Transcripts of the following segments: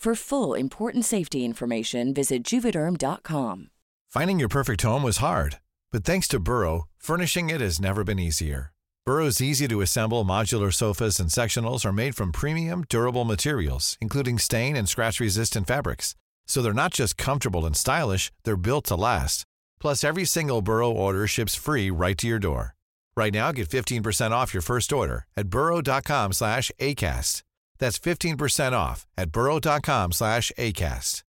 For full important safety information, visit juvederm.com. Finding your perfect home was hard, but thanks to Burrow, furnishing it has never been easier. Burrow's easy to assemble modular sofas and sectionals are made from premium, durable materials, including stain and scratch resistant fabrics. So they're not just comfortable and stylish, they're built to last. Plus, every single Burrow order ships free right to your door. Right now, get 15% off your first order at burrow.com slash ACAST. That's 15% off at burrow.com slash ACAST.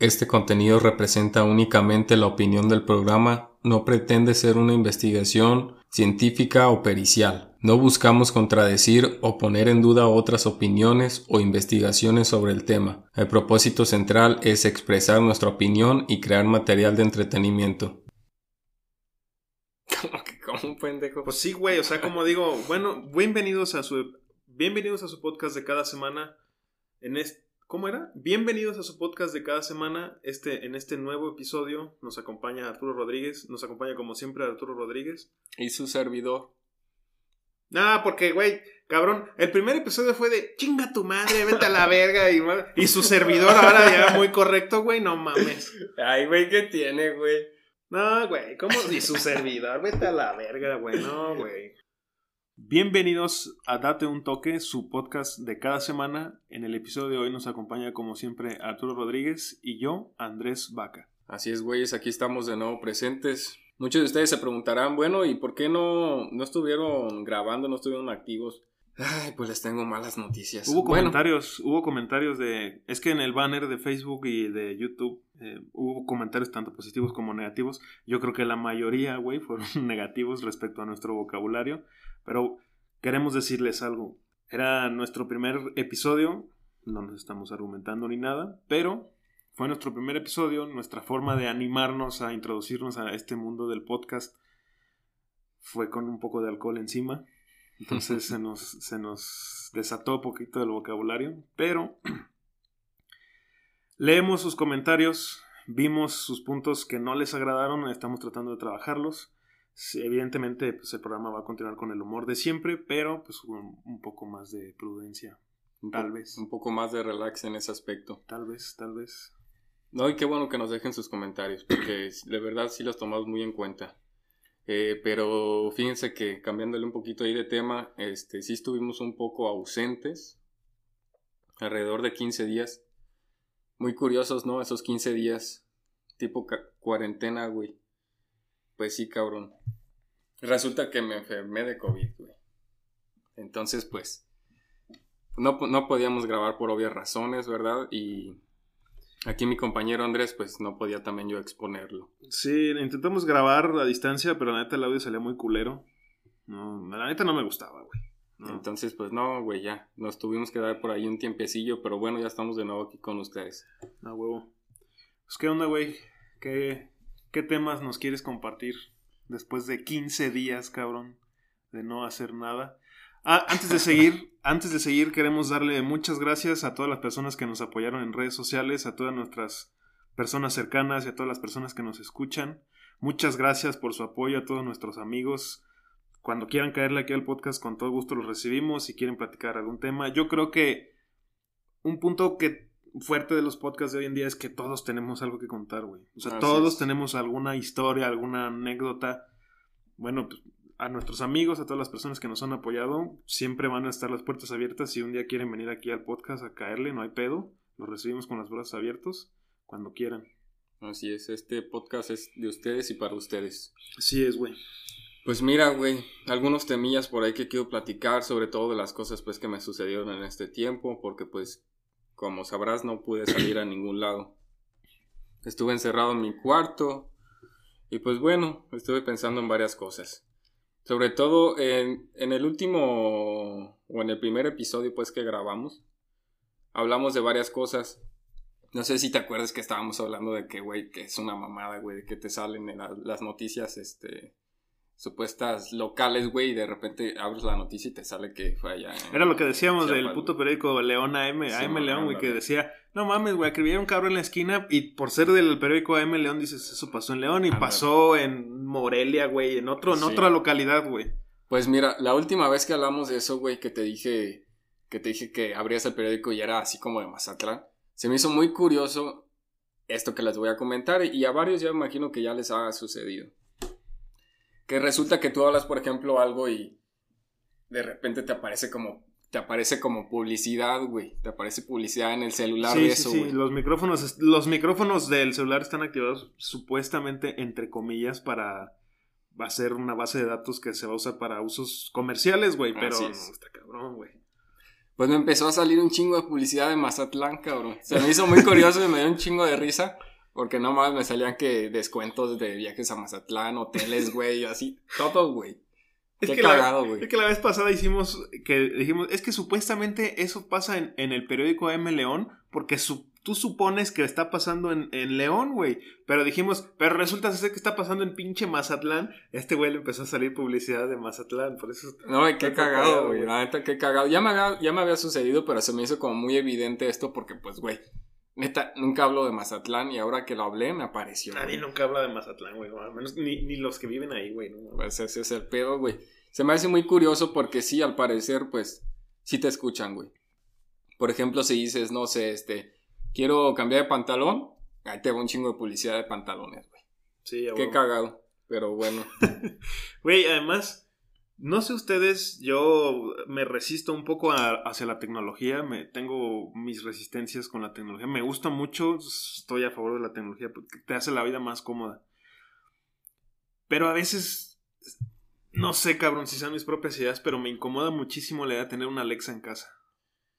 Este contenido representa únicamente la opinión del programa, no pretende ser una investigación científica o pericial. No buscamos contradecir o poner en duda otras opiniones o investigaciones sobre el tema. El propósito central es expresar nuestra opinión y crear material de entretenimiento. Un pendejo. Pues sí, güey, o sea, como digo, bueno, bienvenidos a su bienvenidos a su podcast de cada semana en este ¿Cómo era? Bienvenidos a su podcast de cada semana. Este, en este nuevo episodio nos acompaña Arturo Rodríguez. Nos acompaña como siempre Arturo Rodríguez. Y su servidor. Ah, porque, güey, cabrón, el primer episodio fue de chinga tu madre, vete a la verga. Y, y su servidor ahora ya muy correcto, güey, no mames. Ay, güey, ¿qué tiene, güey? No, güey, ¿cómo? Y su servidor, vete a la verga, güey, no, güey. Bienvenidos a Date un Toque, su podcast de cada semana. En el episodio de hoy nos acompaña, como siempre, Arturo Rodríguez y yo, Andrés Vaca. Así es, güeyes, aquí estamos de nuevo presentes. Muchos de ustedes se preguntarán, bueno, ¿y por qué no, no estuvieron grabando, no estuvieron activos? Ay, pues les tengo malas noticias. Hubo comentarios, hubo comentarios de... Es que en el banner de Facebook y de YouTube eh, hubo comentarios tanto positivos como negativos. Yo creo que la mayoría, güey, fueron negativos respecto a nuestro vocabulario. Pero queremos decirles algo. Era nuestro primer episodio, no nos estamos argumentando ni nada, pero fue nuestro primer episodio, nuestra forma de animarnos a introducirnos a este mundo del podcast fue con un poco de alcohol encima. Entonces se nos, se nos desató un poquito del vocabulario, pero leemos sus comentarios, vimos sus puntos que no les agradaron, estamos tratando de trabajarlos. Evidentemente, pues el programa va a continuar con el humor de siempre, pero pues un, un poco más de prudencia. Tal vez. Un poco más de relax en ese aspecto. Tal vez, tal vez. No, y qué bueno que nos dejen sus comentarios, porque de verdad sí los tomamos muy en cuenta. Eh, pero fíjense que cambiándole un poquito ahí de tema, este, sí estuvimos un poco ausentes, alrededor de 15 días. Muy curiosos, ¿no? Esos 15 días, tipo cuarentena, güey. Pues sí, cabrón. Resulta que me enfermé de COVID, güey. Entonces, pues, no, no podíamos grabar por obvias razones, ¿verdad? Y Aquí mi compañero Andrés, pues no podía también yo exponerlo. Sí, intentamos grabar a distancia, pero la neta el audio salía muy culero. No, la neta no me gustaba, güey. Entonces, pues no, güey, ya. Nos tuvimos que dar por ahí un tiempecillo, pero bueno, ya estamos de nuevo aquí con ustedes. Ah, huevo. Pues, ¿qué onda, güey? ¿Qué, ¿Qué temas nos quieres compartir después de 15 días, cabrón, de no hacer nada? Ah, antes de seguir, antes de seguir, queremos darle muchas gracias a todas las personas que nos apoyaron en redes sociales, a todas nuestras personas cercanas y a todas las personas que nos escuchan. Muchas gracias por su apoyo a todos nuestros amigos. Cuando quieran caerle aquí al podcast, con todo gusto los recibimos. Si quieren platicar algún tema, yo creo que un punto que fuerte de los podcasts de hoy en día es que todos tenemos algo que contar, güey. O sea, todos tenemos alguna historia, alguna anécdota. Bueno, pues, a nuestros amigos, a todas las personas que nos han apoyado. Siempre van a estar las puertas abiertas. Si un día quieren venir aquí al podcast a caerle, no hay pedo. Los recibimos con los brazos abiertos cuando quieran. Así es, este podcast es de ustedes y para ustedes. Así es, güey. Pues mira, güey, algunos temillas por ahí que quiero platicar, sobre todo de las cosas pues que me sucedieron en este tiempo, porque pues, como sabrás, no pude salir a ningún lado. Estuve encerrado en mi cuarto y pues bueno, estuve pensando en varias cosas. Sobre todo en, en el último o en el primer episodio pues que grabamos, hablamos de varias cosas. No sé si te acuerdas que estábamos hablando de que, güey, que es una mamada, güey, que te salen en la- las noticias, este, supuestas locales, güey, y de repente abres la noticia y te sale que fue allá. en- Era lo que decíamos del puto periódico León AM, AM León, güey, que decía, no mames, güey, había un cabrón en la esquina y por ser del periódico AM León dices, eso pasó en León y pasó en Morelia, güey, en otro, en Sí. otra localidad, güey. Pues mira, la última vez que hablamos de eso, güey, que te dije que te dije que abrías el periódico y era así como de Mazatlán, se me hizo muy curioso esto que les voy a comentar y a varios ya me imagino que ya les ha sucedido. Que resulta que tú hablas, por ejemplo, algo y de repente te aparece como te aparece como publicidad, güey, te aparece publicidad en el celular Sí, de sí, eso, sí, güey. los micrófonos, los micrófonos del celular están activados supuestamente, entre comillas, para hacer una base de datos que se va a usar para usos comerciales, güey, pero Así no, está cabrón, güey. Pues me empezó a salir un chingo de publicidad de Mazatlán, cabrón. Se me hizo muy curioso y me dio un chingo de risa. Porque nomás me salían que descuentos de viajes a Mazatlán, hoteles, güey, así. Todo, güey. Es Qué que la- cagado, güey. Es que la vez pasada hicimos que dijimos, es que supuestamente eso pasa en, en el periódico M León, porque su- tú supones que está pasando en, en León, güey. Pero dijimos, pero resulta ser que está pasando en pinche Mazatlán. Este güey le empezó a salir publicidad de Mazatlán, por eso. No, qué cagado, cagado, güey. güey. La neta, qué cagado. Ya me, había, ya me había sucedido, pero se me hizo como muy evidente esto porque, pues, güey. Neta, nunca hablo de Mazatlán y ahora que lo hablé me apareció. Nadie güey. nunca habla de Mazatlán, güey. al menos ni, ni los que viven ahí, güey. no, Pues ese es el pedo, güey. Se me hace muy curioso porque sí, al parecer, pues, sí te escuchan, güey. Por ejemplo, si dices, no sé, este, quiero cambiar de pantalón, ahí te va un chingo de publicidad de pantalones, güey. Sí, a Qué cagado. Pero bueno, Güey, además, no sé ustedes, yo me resisto un poco a- hacia la tecnología, me tengo mis resistencias con la tecnología, me gusta mucho, estoy a favor de la tecnología porque te hace la vida más cómoda. Pero a veces, no sé, cabrón, si sean mis propias ideas, pero me incomoda muchísimo la idea de tener una Alexa en casa.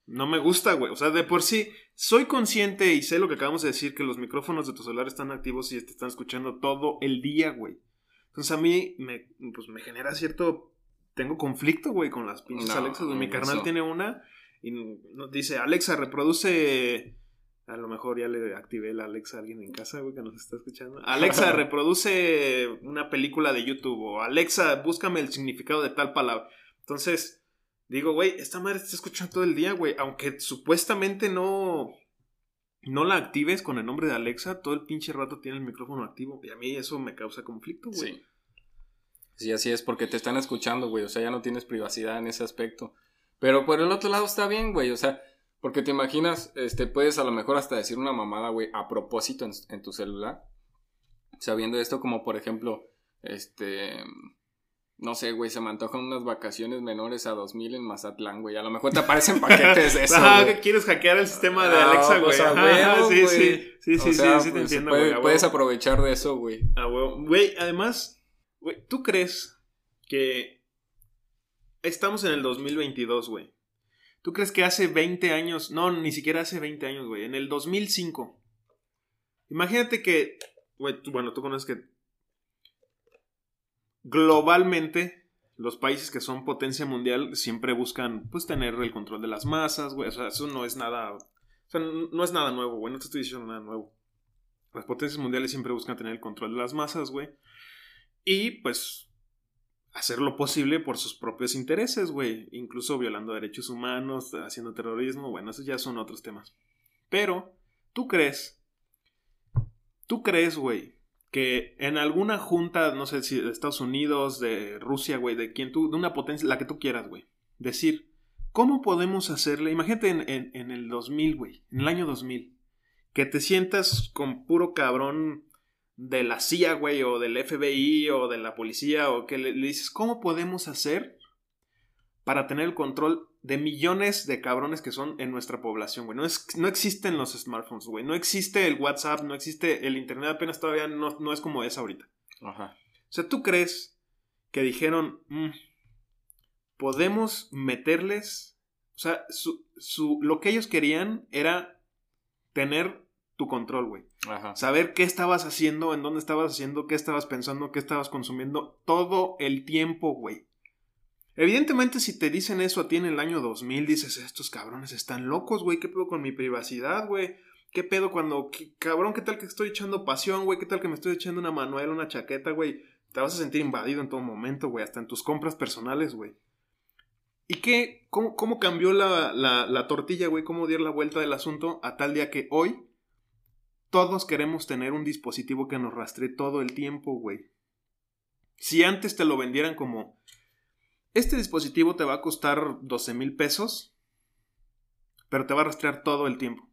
No me gusta, güey. O sea, de por sí, soy consciente y sé lo que acabamos de decir, que los micrófonos de tu celular están activos y te están escuchando todo el día, güey. Entonces a mí me, pues, me genera cierto... Tengo conflicto, güey, con las pinches No, Alexas. güey. Mi carnal eso. tiene una y nos dice, Alexa, reproduce... A lo mejor ya le activé la Alexa a alguien en casa, güey, que nos está escuchando. Alexa, reproduce una película de YouTube. O Alexa, búscame el significado de tal palabra. Entonces, digo, güey, esta madre te está escuchando todo el día, güey. Aunque supuestamente no... No la actives con el nombre de Alexa, todo el pinche rato tiene el micrófono activo. Y a mí eso me causa conflicto, güey. sí. Sí, así es, porque te están escuchando, güey. O sea, ya no tienes privacidad en ese aspecto. Pero por el otro lado está bien, güey. O sea, porque te imaginas, este, puedes a lo mejor hasta decir una mamada, güey, a propósito en, en tu celular. Sabiendo esto, como por ejemplo, este. No sé, güey, se me antojan unas vacaciones menores a 2000 en Mazatlán, güey. A lo mejor te aparecen paquetes de eso. Ajá, güey. que quieres hackear el sistema de Ah, Alexa, güey. pues, Ajá, sí, güey. sí, sí, O sí, sea, sí, sí, te pues, entiendo, puede- güey. puedes aprovechar de eso, güey. A huevo. Güey, además, güey, ¿tú crees que estamos en el 2022, güey? ¿Tú crees que hace 20 años, no, ni siquiera hace 20 años, güey, en el 2005? Imagínate que, güey, bueno, tú conoces que globalmente los países que son potencia mundial siempre buscan, pues, tener el control de las masas, güey. O sea, eso no es nada, o sea, no es nada nuevo, güey, no te estoy diciendo nada nuevo. Las potencias mundiales siempre buscan tener el control de las masas, güey. Y pues hacer lo posible por sus propios intereses, güey. Incluso violando derechos humanos, haciendo terrorismo. Bueno, esos ya son otros temas. Pero, ¿tú crees? ¿Tú crees, güey? Que en alguna junta, no sé si de Estados Unidos, de Rusia, güey, de quien tú, de una potencia, la que tú quieras, güey. Decir, ¿cómo podemos hacerle? Imagínate en, en, el 2000, güey, en el año 2000 que te sientas con puro cabrón de la CIA, güey, o del FBI, o de la policía, o que le, le dices, ¿cómo podemos hacer para tener el control de millones de cabrones que son en nuestra población, güey. No, es, no existen los smartphones, güey. No existe el WhatsApp, no existe el Internet, apenas todavía no, no es como es ahorita. Ajá. O sea, ¿tú crees que dijeron, "Mm, podemos meterles? O sea, su, su, lo que ellos querían era tener tu control, güey. Ajá. Saber qué estabas haciendo, en dónde estabas haciendo, qué estabas pensando, qué estabas consumiendo todo el tiempo, güey. Evidentemente, si te dicen eso a ti en el año 2000, dices, estos cabrones están locos, güey, ¿qué pedo con mi privacidad, güey? ¿Qué pedo cuando, qué- cabrón, qué tal que estoy echando pasión, güey? ¿Qué tal que me estoy echando una manuela, una chaqueta, güey? Te vas a sentir invadido en todo momento, güey, hasta en tus compras personales, güey. ¿Y qué? ¿Cómo, cómo cambió la, la, la tortilla, güey? ¿Cómo dio la vuelta del asunto a tal día que hoy todos queremos tener un dispositivo que nos rastree todo el tiempo, güey? Si antes te lo vendieran como este dispositivo te va a costar 12 mil pesos, pero te va a rastrear todo el tiempo.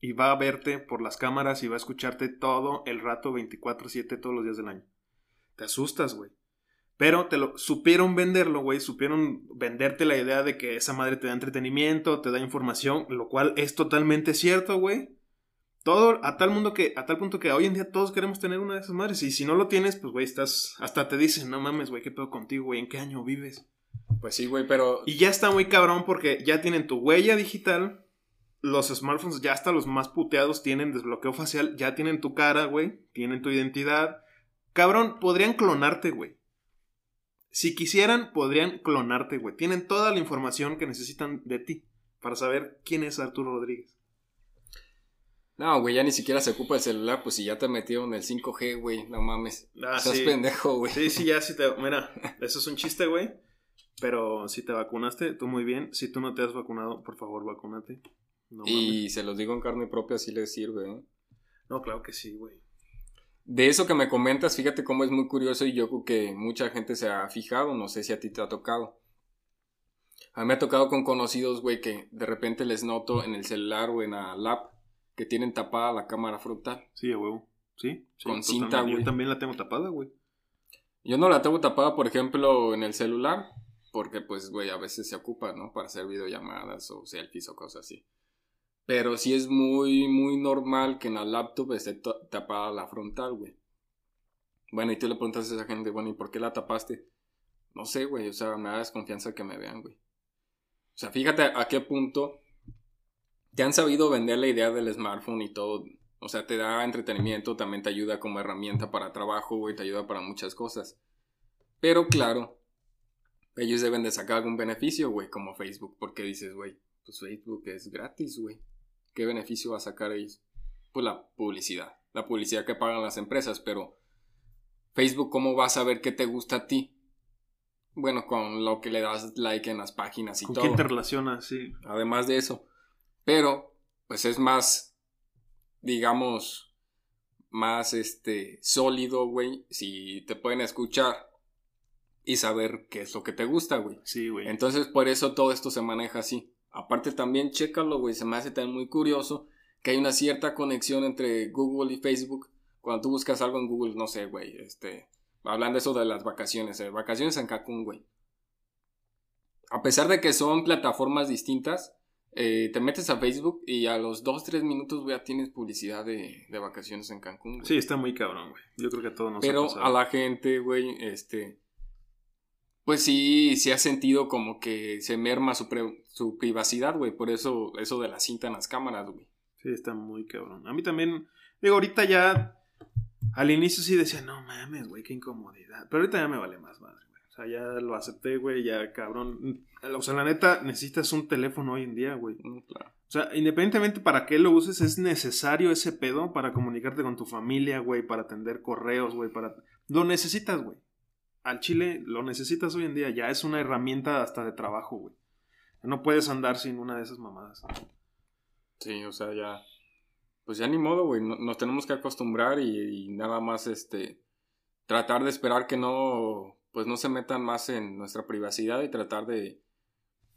Y va a verte por las cámaras y va a escucharte todo el rato 24/7 todos los días del año. Te asustas, güey. Pero te lo supieron venderlo, güey. Supieron venderte la idea de que esa madre te da entretenimiento, te da información, lo cual es totalmente cierto, güey. Todo a tal mundo que a tal punto que hoy en día todos queremos tener una de esas madres y si no lo tienes, pues güey, estás hasta te dicen, "No mames, güey, qué pedo contigo, güey, ¿en qué año vives?" Pues sí, güey, pero. Y ya está muy cabrón porque ya tienen tu huella digital. Los smartphones, ya hasta los más puteados, tienen desbloqueo facial. Ya tienen tu cara, güey. Tienen tu identidad. Cabrón, podrían clonarte, güey. Si quisieran, podrían clonarte, güey. Tienen toda la información que necesitan de ti para saber quién es Arturo Rodríguez. No, güey, ya ni siquiera se ocupa el celular, pues si ya te metieron el 5G, güey, no mames. Ah, Estás sí. pendejo, güey. Sí, sí, ya sí te... Mira, eso es un chiste, güey. Pero si te vacunaste, tú muy bien. Si tú no te has vacunado, por favor, vacúnate. No mames. y se los digo en carne propia, sí les sirve, ¿eh? No, claro que sí, güey. De eso que me comentas, fíjate cómo es muy curioso y yo creo que mucha gente se ha fijado, no sé si a ti te ha tocado. A mí me ha tocado con conocidos, güey, que de repente les noto en el celular o en la lap que tienen tapada la cámara frontal. Sí, a huevo. Sí. sí, Con cinta, güey. Yo también la tengo tapada, güey. Yo no la tengo tapada, por ejemplo, en el celular, porque pues, güey, a veces se ocupa, ¿no? Para hacer videollamadas o selfies o cosas así. Pero sí es muy, muy normal que en la laptop esté tapada la frontal, güey. Bueno, y tú le preguntas a esa gente, bueno, ¿y por qué la tapaste? No sé, güey, o sea, me da desconfianza que me vean, güey. O sea, fíjate a qué punto te han sabido vender la idea del smartphone y todo. O sea, te da entretenimiento, también te ayuda como herramienta para trabajo, güey, te ayuda para muchas cosas. Pero claro, ellos deben de sacar algún beneficio, güey, como Facebook, porque dices, güey, pues Facebook es gratis, güey. ¿Qué beneficio va a sacar ellos? Pues la publicidad, la publicidad que pagan las empresas, pero Facebook, ¿cómo va a saber qué te gusta a ti? Bueno, con lo que le das like en las páginas y ¿Con todo quién te relacionas? Sí. además de eso. Pero, pues es más, digamos, más este sólido, güey, si te pueden escuchar y saber qué es lo que te gusta, güey. Sí, güey. Entonces, por eso todo esto se maneja así. Aparte también, chécalo, güey, se me hace también muy curioso que hay una cierta conexión entre Google y Facebook. Cuando tú buscas algo en Google, no sé, güey, este, hablando eso de las vacaciones, eh, vacaciones en Cancún, güey. A pesar de que son plataformas distintas, eh, te metes a Facebook y a los 2-3 minutos, ya tienes publicidad de, de vacaciones en Cancún. güey. Sí, está muy cabrón, güey. Yo creo que a todos nos ha Pero pasado. a la gente, güey, este. Pues sí, sí ha sentido como que se merma su, pre- su privacidad, güey. Por eso, eso de la cinta en las cámaras, güey. Sí, está muy cabrón. A mí también, digo, ahorita ya, al inicio sí decía, no mames, güey, qué incomodidad. Pero ahorita ya me vale más madre, sea, ya lo acepté, güey, ya cabrón. O sea, la neta, necesitas un teléfono hoy en día, güey. Mm, claro. O sea, independientemente para qué lo uses, es necesario ese pedo para comunicarte con tu familia, güey, para atender correos, güey, para... Lo necesitas, güey. Al chile lo necesitas hoy en día, ya es una herramienta hasta de trabajo, güey. No puedes andar sin una de esas mamadas. Sí, o sea, ya. Pues ya ni modo, güey. no- Nos tenemos que acostumbrar y, y nada más, este. Tratar de esperar que no. Pues no se metan más en nuestra privacidad y tratar de.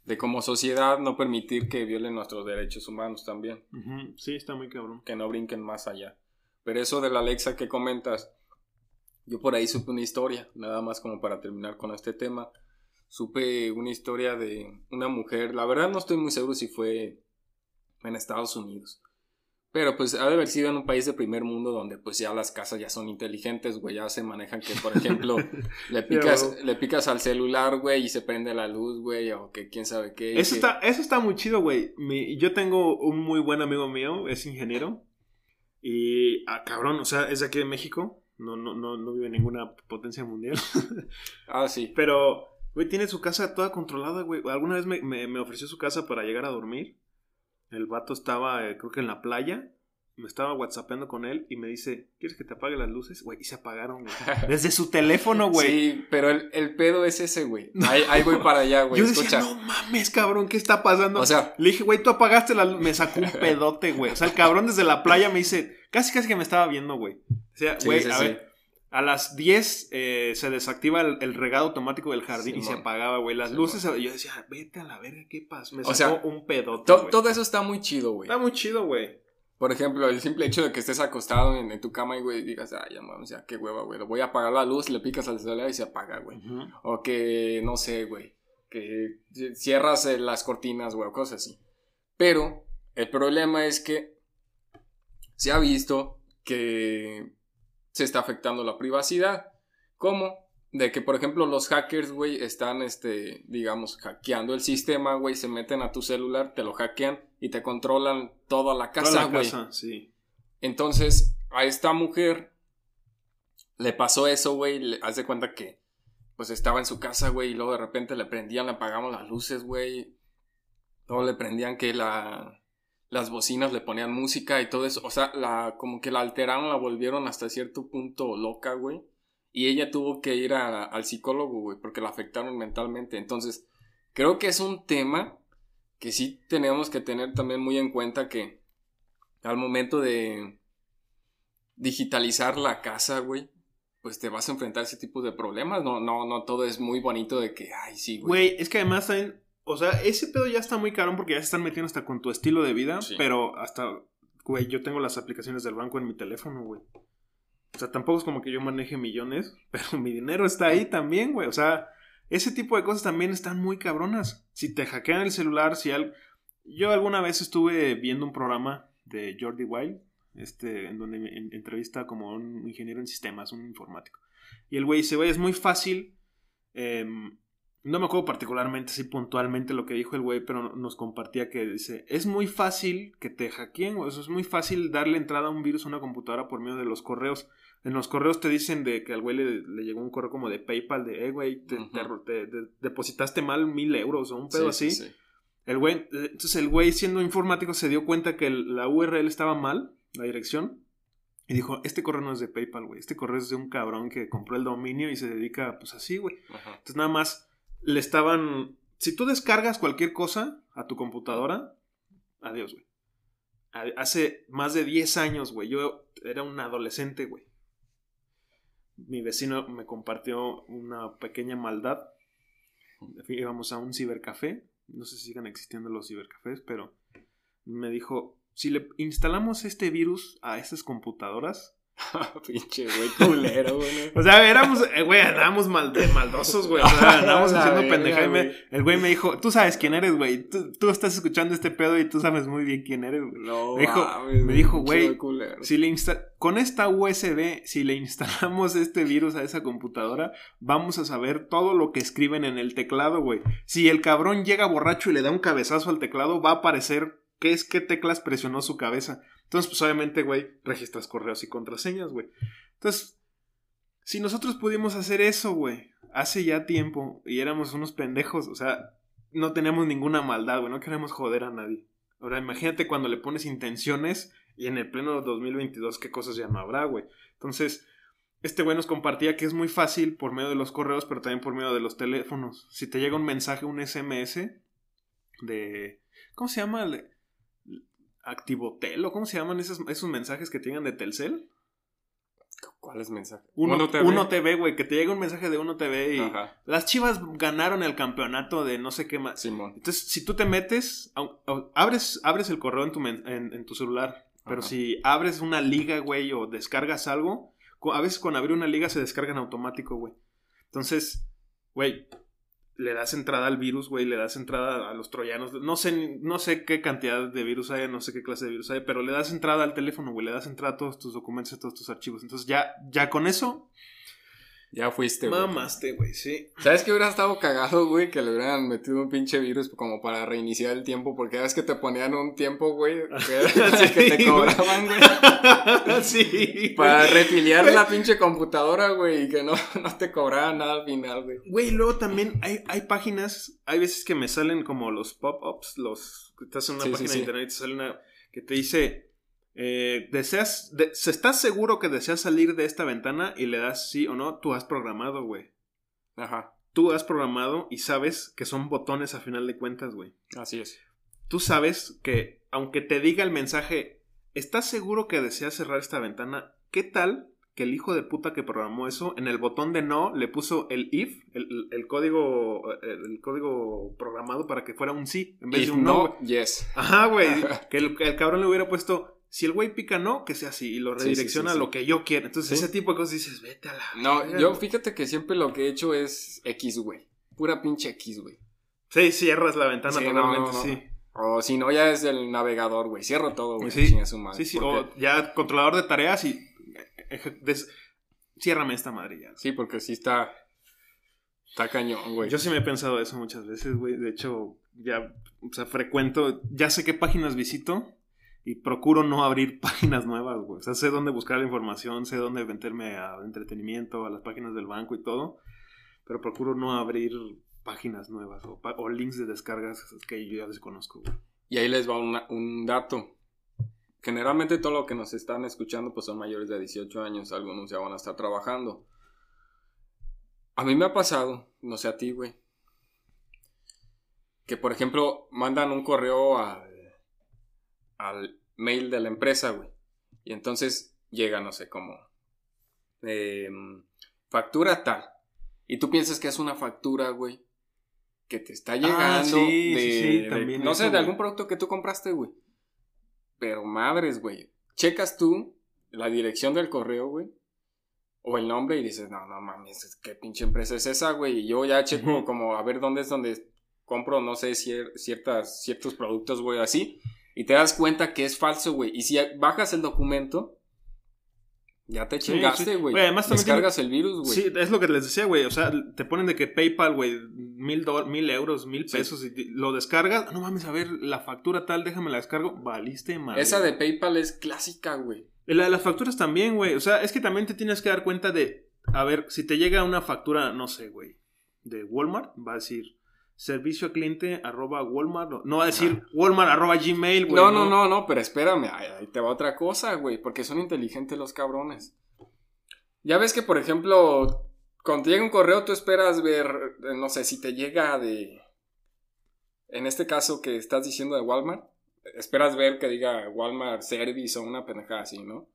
De como sociedad no permitir que violen nuestros derechos humanos también. Sí, está muy cabrón. que no brinquen más allá. Pero eso de la Alexa que comentas, yo por ahí supe una historia, nada más como para terminar con este tema. Supe una historia de una mujer, la verdad no estoy muy seguro si fue en Estados Unidos. Pero pues ha de haber sido en un país de primer mundo donde pues ya las casas ya son inteligentes, güey, ya se manejan que por ejemplo le picas, le picas al celular, güey, y se prende la luz, güey, o que quién sabe qué. Eso, está, eso está muy chido, güey. Yo tengo un muy buen amigo mío, es ingeniero, y, ah, cabrón, o sea, es de aquí de México, no, no, no, no vive en ninguna potencia mundial. ah, sí. Pero, güey, tiene su casa toda controlada, güey. Alguna vez me, me, me ofreció su casa para llegar a dormir. El vato estaba, eh, creo que en la playa. Me estaba whatsappeando con él y me dice, ¿quieres que te apague las luces? Güey, y se apagaron, güey. Desde su teléfono, güey. Sí, pero el, el, pedo es ese, güey. Ahí, ahí, voy para allá, güey. Yo decía, no mames, cabrón, ¿qué está pasando? O sea, le dije, güey, tú apagaste la luz. Me sacó un pedote, güey. O sea, el cabrón desde la playa me dice, casi casi que me estaba viendo, güey. O sea, güey, a ver. A las 10 eh, se desactiva el, regado automático del jardín y se apagaba, güey. Las luces, yo decía, vete a la verga, ¿qué pasa? Me sacó un pedote. todo eso está muy chido, güey. Está muy chido, güey. Por ejemplo, el simple hecho de que estés acostado en, tu cama y, güey, digas, ay, ya, o sea, qué hueva, güey. Lo voy a apagar la luz, le picas al celular y se apaga, güey. O que, no sé, güey. Que cierras eh, las cortinas, güey, o cosas así. Pero el problema es que se ha visto que se está afectando la privacidad. ¿Cómo? De que, por ejemplo, los hackers, güey, están, este, digamos, hackeando el sistema, güey, se meten a tu celular, te lo hackean y te controlan toda la casa, güey. Sí. Entonces, a esta mujer le pasó eso, güey, le hace cuenta que, pues, estaba en su casa, güey, y luego de repente le prendían, le apagamos las luces, güey. Luego le prendían que la, las bocinas le ponían música y todo eso. O sea, la, como que la alteraron, la volvieron hasta cierto punto loca, güey. Y ella tuvo que ir al psicólogo, güey, porque la afectaron mentalmente. Entonces, creo que es un tema que sí tenemos que tener también muy en cuenta que al momento de digitalizar la casa, güey, pues te vas a enfrentar a ese tipo de problemas. No, no, no todo es muy bonito de que, ay, sí, güey. Güey, es que además o sea, ese pedo ya está muy caro porque ya se están metiendo hasta con tu estilo de vida, pero hasta, güey, yo tengo las aplicaciones del banco en mi teléfono, güey. O sea, tampoco es como que yo maneje millones, pero mi dinero está ahí también, güey. O sea, ese tipo de cosas también están muy cabronas. Si te hackean el celular, si al... Yo alguna vez estuve viendo un programa de Jordi Wild, este, en donde me entrevista como un ingeniero en sistemas, un informático. Y el güey dice, güey, es muy fácil eh, no me acuerdo particularmente, sí puntualmente lo que dijo el güey, pero nos compartía que dice, es muy fácil que te hackeen, o eso es muy fácil darle entrada a un virus a una computadora por medio de los correos. En los correos te dicen de que al güey le, llegó un correo como de PayPal de, eh, güey, te, depositaste mal mil euros o un pedo así. El güey, entonces el güey siendo informático se dio cuenta que la URL estaba mal, la dirección, y dijo, este correo no es de PayPal, güey, este correo es de un cabrón que compró el dominio y se dedica, pues así, güey. Entonces nada más le estaban... Si tú descargas cualquier cosa a tu computadora, adiós, güey. Hace más de 10 años, güey, yo era un adolescente, güey. Mi vecino me compartió una pequeña maldad. Íbamos a un cibercafé. No sé si sigan existiendo los cibercafés, pero me dijo, si le instalamos este virus a estas computadoras, Pinche güey culero, güey. o sea, éramos, eh, güey, andábamos mal, maldosos, güey. O sea, andábamos haciendo pendeja. Y el güey me dijo, tú sabes quién eres, güey. Tú, estás escuchando este pedo y tú sabes muy bien quién eres, güey. No, me dijo, me dijo, güey, si le con esta USB, si le instalamos este virus a esa computadora, vamos a saber todo lo que escriben en el teclado, güey. Si el cabrón llega borracho y le da un cabezazo al teclado, va a aparecer qué es qué teclas presionó su cabeza. Entonces, pues obviamente, güey, registras correos y contraseñas, güey. Entonces, si nosotros pudimos hacer eso, güey, hace ya tiempo y éramos unos pendejos, o sea, no tenemos ninguna maldad, güey, no queremos joder a nadie. Ahora, imagínate cuando le pones intenciones y en el pleno 2022, qué cosas ya no habrá, güey. Entonces, este güey nos compartía que es muy fácil por medio de los correos, pero también por medio de los teléfonos. Si te llega un mensaje, un SMS de... ¿Cómo se llama? Activotel o cómo se llaman esos, esos mensajes que tengan de Telcel. ¿Cuáles mensajes? Uno, TV. Uno TV, güey, que te llega un mensaje de Uno TV y las Chivas ganaron el campeonato de no sé qué más. Simón. Entonces, si tú te metes, abres, abres el correo en tu, en, tu celular Pero Ajá. si abres una liga, güey, o descargas algo, a veces con abrir una liga se descarga en automático, güey. Entonces, güey, le das entrada al virus, güey, le das entrada a los troyanos. No sé, no sé qué cantidad de virus hay, no sé qué clase de virus hay, pero le das entrada al teléfono, güey, le das entrada a todos tus documentos, a todos tus archivos. Entonces ya, ya con eso, Ya fuiste, güey. mamaste, güey, sí. ¿Sabes qué hubiera estado cagado, güey? Que le hubieran metido un pinche virus como para reiniciar el tiempo, porque ya ves que te ponían un tiempo, güey, que, Sí, que te cobraban, güey. sí. Para refiliar la pinche computadora, güey, y que no, no te cobraban nada al final, güey. Güey, luego también hay, hay páginas, hay veces que me salen como los pop-ups, los que estás en una sí, página sí. de internet y te sale una que te dice, eh, deseas, de- ¿se ¿estás seguro que deseas salir de esta ventana? Y le das sí o no, tú has programado, güey. Ajá, Tú has programado y sabes que son botones a final de cuentas, güey. así es. Tú sabes que, aunque te diga el mensaje, ¿estás seguro que deseas cerrar esta ventana? ¿Qué tal que el hijo de puta que programó eso, en el botón de no, le puso el if, el, el- código el, código programado para que fuera un sí, en vez If de un no? no, yes. Ajá, güey. que el, que el cabrón le hubiera puesto, si el güey pica no, que sea así, y lo Sí, sí, redirecciona sí, a lo que yo quiero. Entonces, ese tipo de cosas dices, vete a la... No, yo güey". fíjate que siempre lo que he hecho es X, güey. Pura pinche X, güey. Sí, cierras la ventana totalmente, no, no. sí. O si no, ya es el navegador, güey. Cierro todo, güey. Sí. Chinga su madre. Sí, sí, Porque- o ya controlador de tareas y... eje- des- Ciérrame esta madre ya. Sí, porque sí está. Está cañón, güey. Yo sí me he pensado eso muchas veces, güey. De hecho, ya, o sea, frecuento, ya sé qué páginas visito y procuro no abrir páginas nuevas, güey. O sea, sé dónde buscar la información, sé dónde meterme a entretenimiento, a las páginas del banco y todo, pero procuro no abrir páginas nuevas o, links de descargas que yo ya desconozco, güey. Y ahí les va un dato. Generalmente todo lo que nos están escuchando pues son mayores de 18 años, algunos ya van a estar trabajando. A mí me ha pasado, no sé a ti, güey, que por ejemplo mandan un correo al, al mail de la empresa, güey. Y entonces llega, no sé, como em, factura tal. Y tú piensas que es una factura, güey, que te está llegando Ah, sí, de, sí, sí, de- no sé, de algún producto que tú compraste, güey. Pero madres, güey. Checas tú la dirección del correo, güey. O el nombre y dices, no, no mames, ¿qué pinche empresa es esa, güey? Y yo ya checo como a ver dónde es donde compro, no sé, cier- ciertas, ciertos productos, güey, así. Y te das cuenta que es falso, güey. Y si bajas el documento, ya te Sí, chingaste, sí. güey. Güey, además también Descargas el virus, güey. Sí, es lo que les decía, güey. O sea, te ponen de que PayPal, güey, mil, do- mil euros, mil Sí. pesos, y lo descargas. No mames, a ver, la factura tal, déjame la descargo. Valiste, madre. Esa de PayPal es clásica, güey. La de las facturas también, güey. O sea, es que también te tienes que dar cuenta de. A ver, si te llega una factura, no sé, güey, de Walmart, va a decir servicio a cliente arroba Walmart. No, va a decir Walmart arroba Gmail, güey. No, no, no, no, pero espérame, ahí, ahí te va otra cosa, güey, porque son inteligentes los cabrones. Ya ves que, por ejemplo, cuando te llega un correo, tú esperas ver, eh, no sé, si te llega de... En este caso que estás diciendo de Walmart, esperas ver que diga Walmart Service o una pendejada así, ¿no?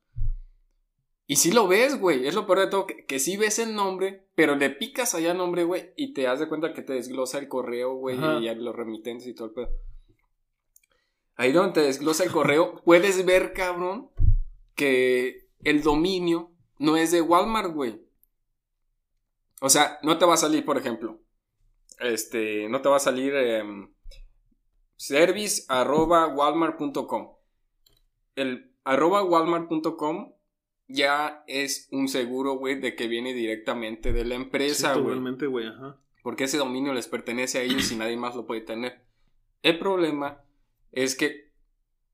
Y sí lo ves, güey, es lo peor de todo, que, que sí ves el nombre, pero le picas allá nombre, güey, y te das de cuenta que te desglosa el correo, güey, Ajá. y los remitentes y todo el pedo. Ahí donde te desglosa el correo, puedes ver, cabrón, que el dominio no es de Walmart, güey. O sea, no te va a salir, por ejemplo, este, no te va a salir em, service arroba walmart.com. El arroba walmart.com ya es un seguro, güey, de que viene directamente de la empresa, güey. totalmente, güey, ajá. Porque ese dominio les pertenece a ellos y nadie más lo puede tener. El problema es que,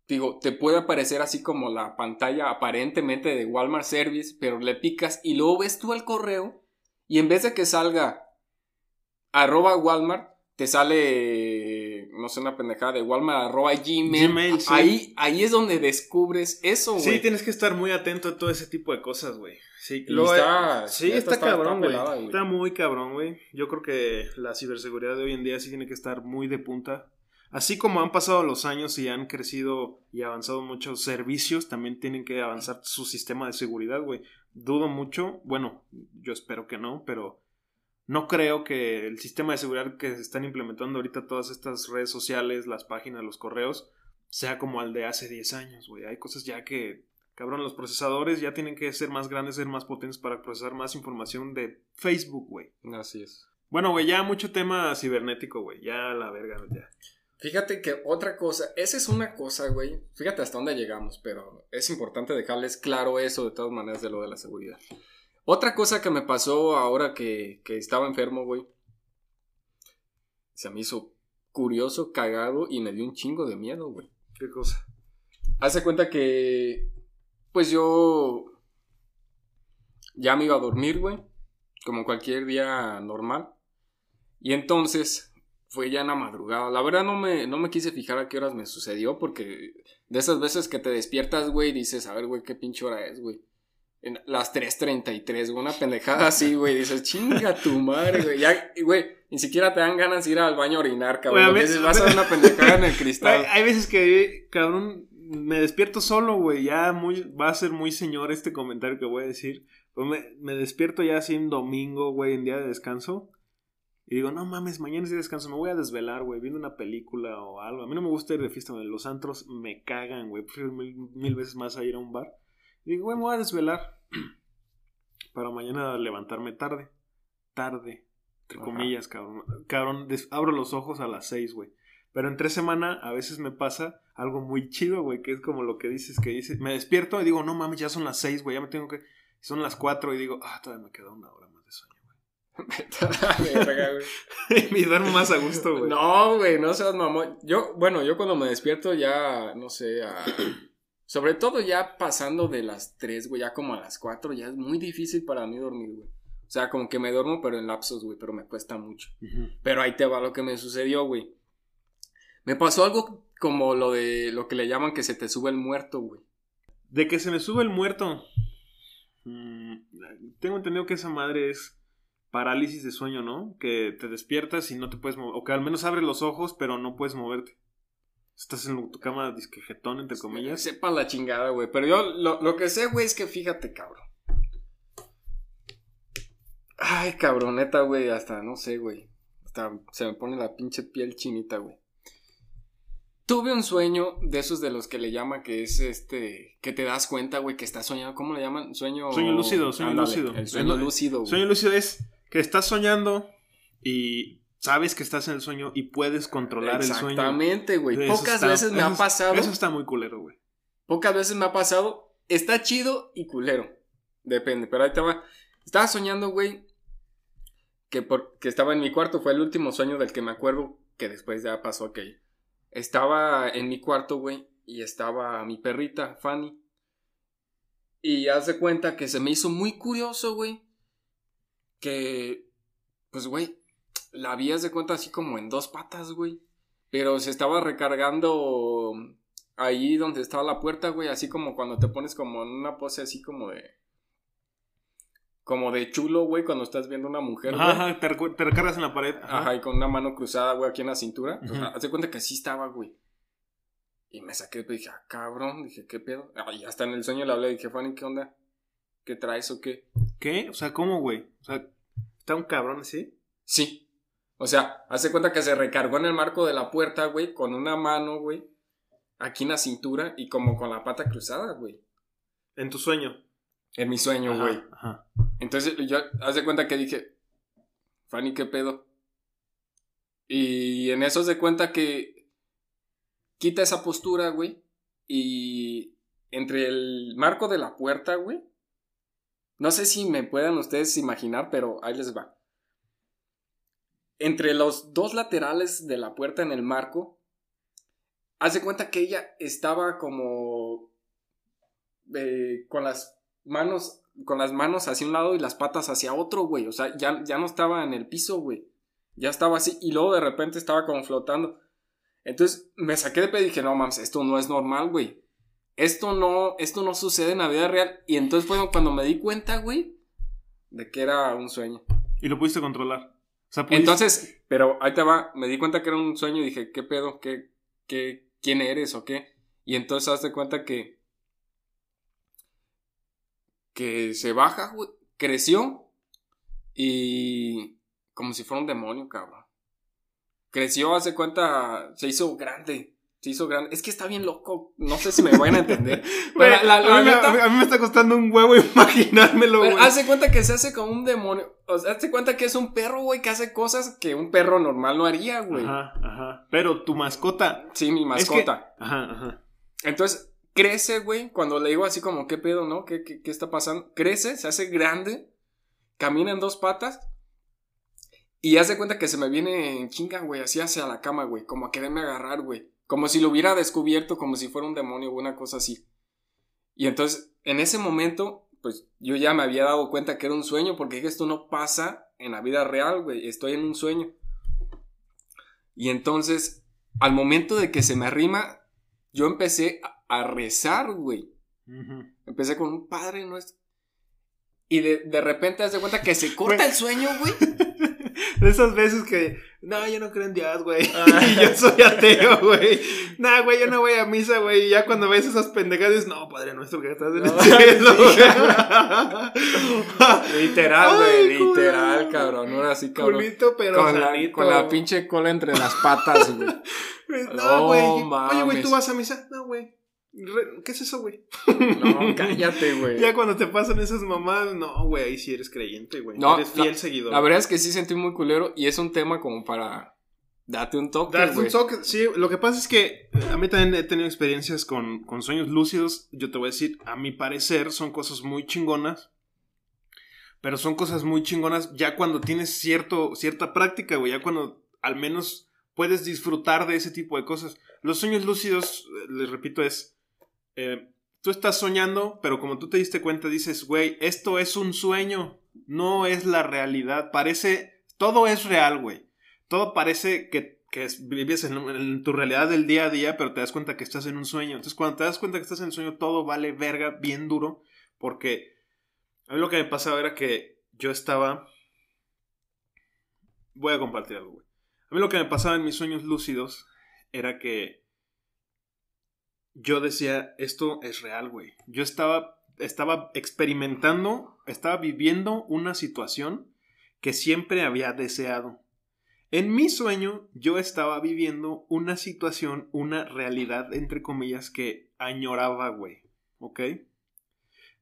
digo, te puede aparecer así como la pantalla aparentemente de Walmart Service, pero le picas y luego ves tú el correo y en vez de que salga arroba Walmart, te sale, no sé, una pendejada de Walmart arroba Gmail. Gmail, sí. ahí, ahí es donde descubres eso, güey. Sí, tienes que estar muy atento a todo ese tipo de cosas, güey. Sí, luego- está- sí, esta está, está- cabrón, está güey. güey. Está muy cabrón, güey. Yo creo que la ciberseguridad de hoy en día sí tiene que estar muy de punta. Así como han pasado los años y han crecido y avanzado muchos servicios, también tienen que avanzar su sistema de seguridad, güey. Dudo mucho, bueno, yo espero que no, pero no creo que el sistema de seguridad que se están implementando ahorita todas estas redes sociales, las páginas, los correos, sea como al de hace 10 años, güey. Hay cosas ya que, cabrón, los procesadores ya tienen que ser más grandes, ser más potentes para procesar más información de Facebook, güey. Así es. Bueno, güey, ya mucho tema cibernético, güey. Ya la verga, ya. Fíjate que otra cosa, esa es una cosa, güey. Fíjate hasta dónde llegamos, pero es importante dejarles claro eso de todas maneras de lo de la seguridad. Otra cosa que me pasó ahora que, que estaba enfermo, güey. Se me hizo curioso, cagado y me dio un chingo de miedo, güey. ¿Qué cosa? Hace cuenta que, pues yo ya me iba a dormir, güey, como cualquier día normal. Y entonces fue ya en la madrugada. La verdad no me, no me quise fijar a qué horas me sucedió porque de esas veces que te despiertas, güey, dices, a ver, güey, qué pinche hora es, güey. En las 3.33, güey, una pendejada así, güey. Dices, chinga tu madre, güey. Ya, güey, ni siquiera te dan ganas de ir al baño a orinar, cabrón. Güey, a ver- vas a ver una pendejada en el cristal. Hay, hay veces que, cabrón, me despierto solo, güey. Ya muy, va a ser muy señor este comentario que voy a decir. Pero me, me despierto ya así en domingo, güey, en día de descanso. Y digo, no mames, mañana es día de descanso, me voy a desvelar, güey, viendo una película o algo. A mí no me gusta ir de fiesta, güey. Los antros me cagan, güey. Prefiero mil, mil veces más a ir a un bar. Y digo, güey, me voy a desvelar. Para mañana levantarme tarde. Tarde. Entre Ajá. comillas, cabrón. Cabrón, abro los ojos a las seis, güey. Pero entre semana a veces me pasa algo muy chido, güey, que es como lo que dices, que dices, me despierto y digo, no mames, ya son las seis, güey, ya me tengo que... Son las cuatro y digo, ah, todavía me queda una hora más de sueño, güey. y duermo más a gusto, güey. No, güey, no seas mamón. Yo, bueno, yo cuando me despierto ya, no sé, a- sobre todo ya pasando de las 3, güey, ya como a las 4, ya es muy difícil para mí dormir, güey. O sea, como que me duermo, pero en lapsos, güey, pero me cuesta mucho. Pero ahí te va lo que me sucedió, güey. Me pasó algo como lo de lo que le llaman que se te sube el muerto, güey. De que se me sube el muerto. Mm, tengo entendido que esa madre es parálisis de sueño, ¿no? Que te despiertas y no te puedes mover. O que al menos abres los ojos, pero no puedes moverte. Estás en tu cama disquejetón, entre comillas. Sepa la chingada, güey. Pero yo lo, lo que sé, güey, es que fíjate, cabrón. Ay, cabrón, neta, güey, hasta no sé, güey. Hasta se me pone la pinche piel chinita, güey. Tuve un sueño de esos de los que le llaman que es este. que te das cuenta, güey, que estás soñando. ¿Cómo le llaman? Sueño. Sueño lúcido, sueño Ándale, lúcido. El sueño El- lúcido, güey. Sueño lúcido es que estás soñando y sabes que estás en el sueño y puedes controlar el sueño. Exactamente, güey. Pocas está- veces me ha pasado. Eso está muy culero, güey. Pocas veces me ha pasado. Está chido y culero. Depende, pero ahí te va. Estaba soñando, güey. Que, por- que estaba en mi cuarto. Fue el último sueño del que me acuerdo. Que después ya pasó aquello. Estaba en mi cuarto, güey. Y estaba mi perrita, Fanny. Y haz de cuenta que se me hizo muy curioso, güey. Que, pues, güey, la vi, de cuenta, así como en dos patas, güey. Pero se estaba recargando ahí donde estaba la puerta, güey, así como cuando te pones como en una pose así como de... Como de chulo, güey, cuando estás viendo una mujer. Ajá, ajá, te, recargas en la pared. Ajá. Ajá, y con una mano cruzada, güey, aquí en la cintura. Ujú. haz de cuenta que así estaba, güey. Y me saqué, pues, dije, ah, cabrón, dije, ¿qué pedo? Y hasta en el sueño le hablé, dije, Fanny, ¿qué onda? ¿Qué traes o qué? ¿Qué? O sea, ¿cómo, güey? O sea, ¿está un cabrón así? Sí. O sea, hace cuenta que se recargó en el marco de la puerta, güey, con una mano, güey, aquí en la cintura y como con la pata cruzada, güey. En tu sueño. En mi sueño, güey. Ajá. Entonces yo, haz de cuenta que dije, Fanny, ¿qué pedo? Y en eso se cuenta que quita esa postura, güey. Y entre el marco de la puerta, güey. No sé si me puedan ustedes imaginar, pero ahí les va. Entre los dos laterales de la puerta en el marco, haz de cuenta que ella estaba como eh, con las manos con las manos hacia un lado y las patas hacia otro, güey. O sea, ya, ya no estaba en el piso, güey. Ya estaba así y luego de repente estaba como flotando. Entonces me saqué de pedo y dije, no mames, esto no es normal, güey. Esto no, esto no sucede en la vida real. Y entonces cuando me di cuenta, güey, de que era un sueño. Y lo pudiste controlar. Pudiste- Entonces, pero ahí te va, me di cuenta que era un sueño y dije, ¿qué pedo? ¿Qué, qué, quién eres o qué? Y entonces hazte cuenta que que se baja, güey, creció y como si fuera un demonio, cabrón. Creció, hace cuenta, se hizo grande. Se hizo grande. Es que está bien loco. No sé si me van a entender. Güey, Pero la, la a, mí, neta- a mí- a mí me está costando un huevo imaginármelo, güey. hace cuenta que se hace como un demonio. O sea, hazte cuenta que es un perro, güey, que hace cosas que un perro normal no haría, güey. Ajá, ajá. Pero tu mascota. Sí, mi es que- mascota. Ajá, ajá. Entonces, crece, güey. Cuando le digo así como, ¿qué pedo, no? ¿Qué, qué, qué está pasando? Crece, se hace grande, camina en dos patas. Y hace cuenta que se me viene en chinga, güey, así hacia la cama, güey. Como a quererme agarrar, güey. Como si lo hubiera descubierto, como si fuera un demonio o una cosa así. Y entonces, en ese momento, pues yo ya me había dado cuenta que era un sueño, porque esto no pasa en la vida real, güey. Estoy en un sueño. Y entonces, al momento de que se me arrima, yo empecé a- rezar, güey. Empecé con un padre nuestro. Y de, de repente, haz de cuenta que se corta Güey. el sueño, güey. De esas veces que, no, yo no creo en Dios, güey. Ah. y yo soy ateo, güey. Nah, güey, yo no voy a misa, güey. Y ya cuando ves esas pendejadas, dices, no, Padre nuestro que estás en el No, cielo, güey. Literal, güey. Literal, cabrón. Ahora sí, cabrón. Culito, pero Con la, con la pinche cola entre las patas, güey. No, No güey. Oye, güey. ¿tú vas a misa? No, güey. ¿Qué es eso, güey? No, cállate, güey. Ya cuando te pasan esas mamadas, no, güey, ahí sí eres creyente, güey. No, eres fiel la- seguidor. La verdad es que sí sentí muy culero y es un tema como para darte un toque, güey. un toque, sí, lo que pasa es que eh, a mí también he tenido experiencias con, con sueños lúcidos. Yo te voy a decir, a mi parecer son cosas muy chingonas. Pero son cosas muy chingonas ya cuando tienes cierto, cierta práctica, güey. Ya cuando al menos puedes disfrutar de ese tipo de cosas. Los sueños lúcidos, eh, les repito, es... eh, tú estás soñando, pero como tú te diste cuenta, dices, güey, esto es un sueño, no es la realidad. Parece... Todo es real, güey todo parece que, que es- vives en, en tu realidad del día a día, pero te das cuenta que estás en un sueño. Entonces, cuando te das cuenta que estás en un sueño, todo vale verga bien duro, porque a mí lo que me pasaba era que yo estaba... Voy a compartir algo, güey. A mí lo que me pasaba en mis sueños lúcidos era que yo decía, esto es real, güey. Yo estaba, estaba experimentando, estaba viviendo una situación que siempre había deseado. En mi sueño yo estaba viviendo una situación, una realidad, entre comillas, que añoraba, güey. ¿Ok?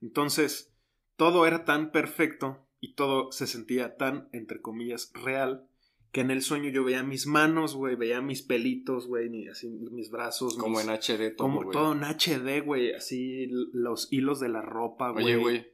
Entonces, todo era tan perfecto y todo se sentía tan, entre comillas, real, que en el sueño yo veía mis manos, güey, veía mis pelitos, güey, así mis brazos. Como mis- en HD todo, como todo en HD, güey, así los hilos de la ropa, güey. Oye, güey.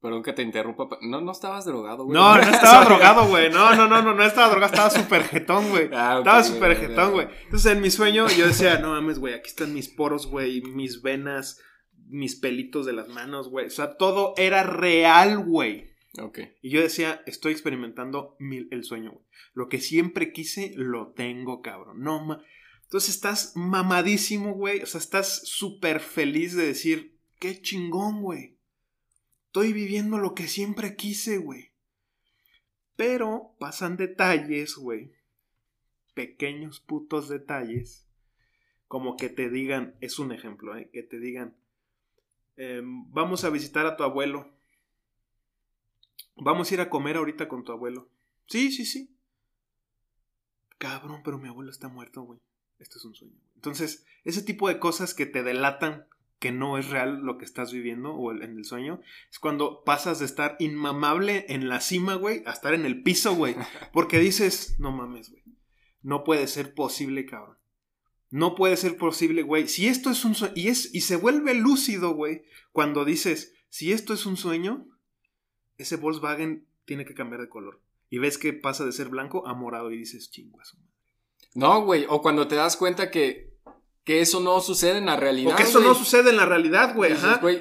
Perdón que te interrumpa. No, no estabas drogado, güey. No, no estaba drogado, güey. No, no, no, no, no estaba drogado, estaba súper jetón, güey. Ah, ok, Estaba súper jetón, güey. Entonces en mi sueño yo decía, no mames, güey, aquí están mis poros, güey, mis venas, mis pelitos de las manos, güey. O sea, todo era real, güey. Ok. Y yo decía, estoy experimentando mil- el sueño, güey. Lo que siempre quise, lo tengo, cabrón. No, ma. Entonces estás mamadísimo, güey. O sea, estás súper feliz de decir, qué chingón, güey. Estoy viviendo lo que siempre quise, güey. Pero pasan detalles, güey. Pequeños putos detalles. Como que te digan, es un ejemplo, ¿eh? Que te digan, em, vamos a visitar a tu abuelo. Vamos a ir a comer ahorita con tu abuelo. Sí, sí, sí. Cabrón, pero mi abuelo está muerto, güey. Esto es un sueño. Entonces, ese tipo de cosas que te delatan que no es real lo que estás viviendo o en el sueño, es cuando pasas de estar inmamable en la cima, güey, a estar en el piso, güey. Porque dices, no mames, güey. No puede ser posible, cabrón. No puede ser posible, güey. Si esto es un sueño, y, es, y se vuelve lúcido, güey, cuando dices, si esto es un sueño, ese Volkswagen tiene que cambiar de color. Y ves que pasa de ser blanco a morado y dices, chinguas. No, güey. O cuando te das cuenta que, que eso no sucede en la realidad. O que eso no sucede en la realidad, güey.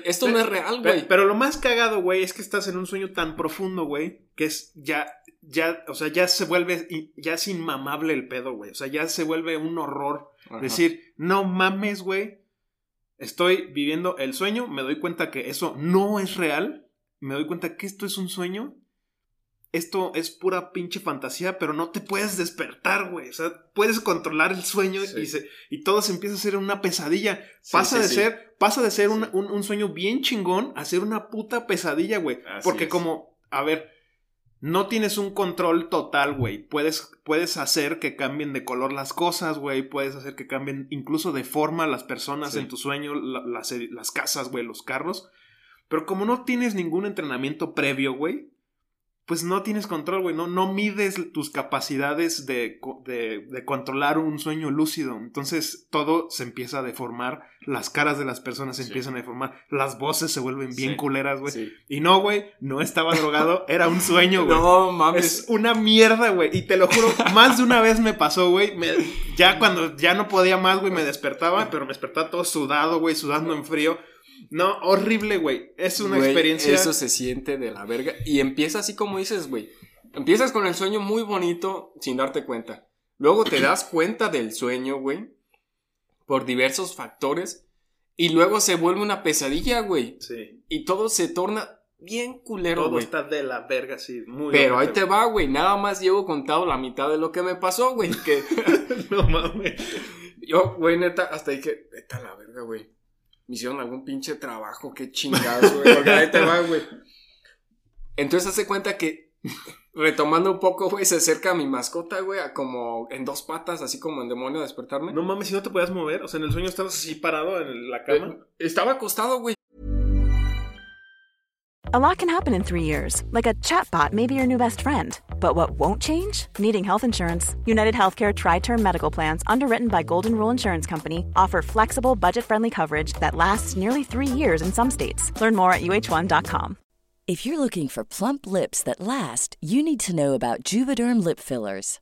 Esto no es real, güey. Pero, lo más cagado, güey, es que estás en un sueño tan profundo, güey, que es ya, ya, o sea, ya se vuelve, ya es inmamable el pedo, güey. O sea, ya se vuelve un horror. Ajá. Decir, no mames, güey. Estoy viviendo el sueño, me doy cuenta que eso no es real. Me doy cuenta que esto es un sueño. Esto es pura pinche fantasía, pero no te puedes despertar, güey. O sea, puedes controlar el sueño Sí. y, se, y todo se empieza a hacer una pesadilla. Pasa sí, de ser, pasa de ser un, un- un sueño bien chingón a ser una puta pesadilla, güey. Porque es. como, a ver, no tienes un control total, güey. Puedes, puedes hacer que cambien de color las cosas, güey. Puedes hacer que cambien incluso de forma las personas Sí. en tu sueño, la- las, las casas, güey, los carros. Pero como no tienes ningún entrenamiento previo, güey, pues no tienes control, güey. No, no mides tus capacidades de, de, de controlar un sueño lúcido. Entonces todo se empieza a deformar. Las caras de las personas se Sí. empiezan a deformar. Las voces se vuelven bien Sí. culeras, güey. Sí. Y no, güey, no estaba drogado, era un sueño, güey. No mames. Es una mierda, güey. Y te lo juro, más de una vez me pasó, güey. Ya cuando ya no podía más, güey, me despertaba, pero me despertaba todo sudado, güey, sudando en frío. No, horrible, güey. Es una Güey, experiencia. Eso se siente de la verga. Y empieza así como dices, güey. Empiezas con el sueño muy bonito sin darte cuenta. Luego te das cuenta del sueño, güey. Por diversos factores. Y luego se vuelve una pesadilla, güey. Sí. Y todo se torna bien culero, Todo güey. está de la verga, sí. Muy Pero ahí te va, güey. Nada más llevo contado la mitad de lo que me pasó, güey. Que. No mames. yo, güey, neta, hasta dije, vete a la verga, güey. Me hicieron algún pinche trabajo, qué chingados, güey. Porque ahí te va, güey. Entonces hace cuenta que, retomando un poco, güey, se acerca a mi mascota, güey, a como en dos patas, así como en demonio a despertarme. No mames, si no te podías mover. O sea, en el sueño estabas así parado en la cama. Eh, Estaba acostado, güey. A lot can happen in three years, like a chatbot may be your new best friend. But what won't change? Needing health insurance. United Healthcare Tri Term Medical Plans, underwritten by Golden Rule Insurance Company, offer flexible, budget friendly coverage that lasts nearly three years in some states. Learn more at uh1.com. If you're looking for plump lips that last, you need to know about Juvederm lip fillers.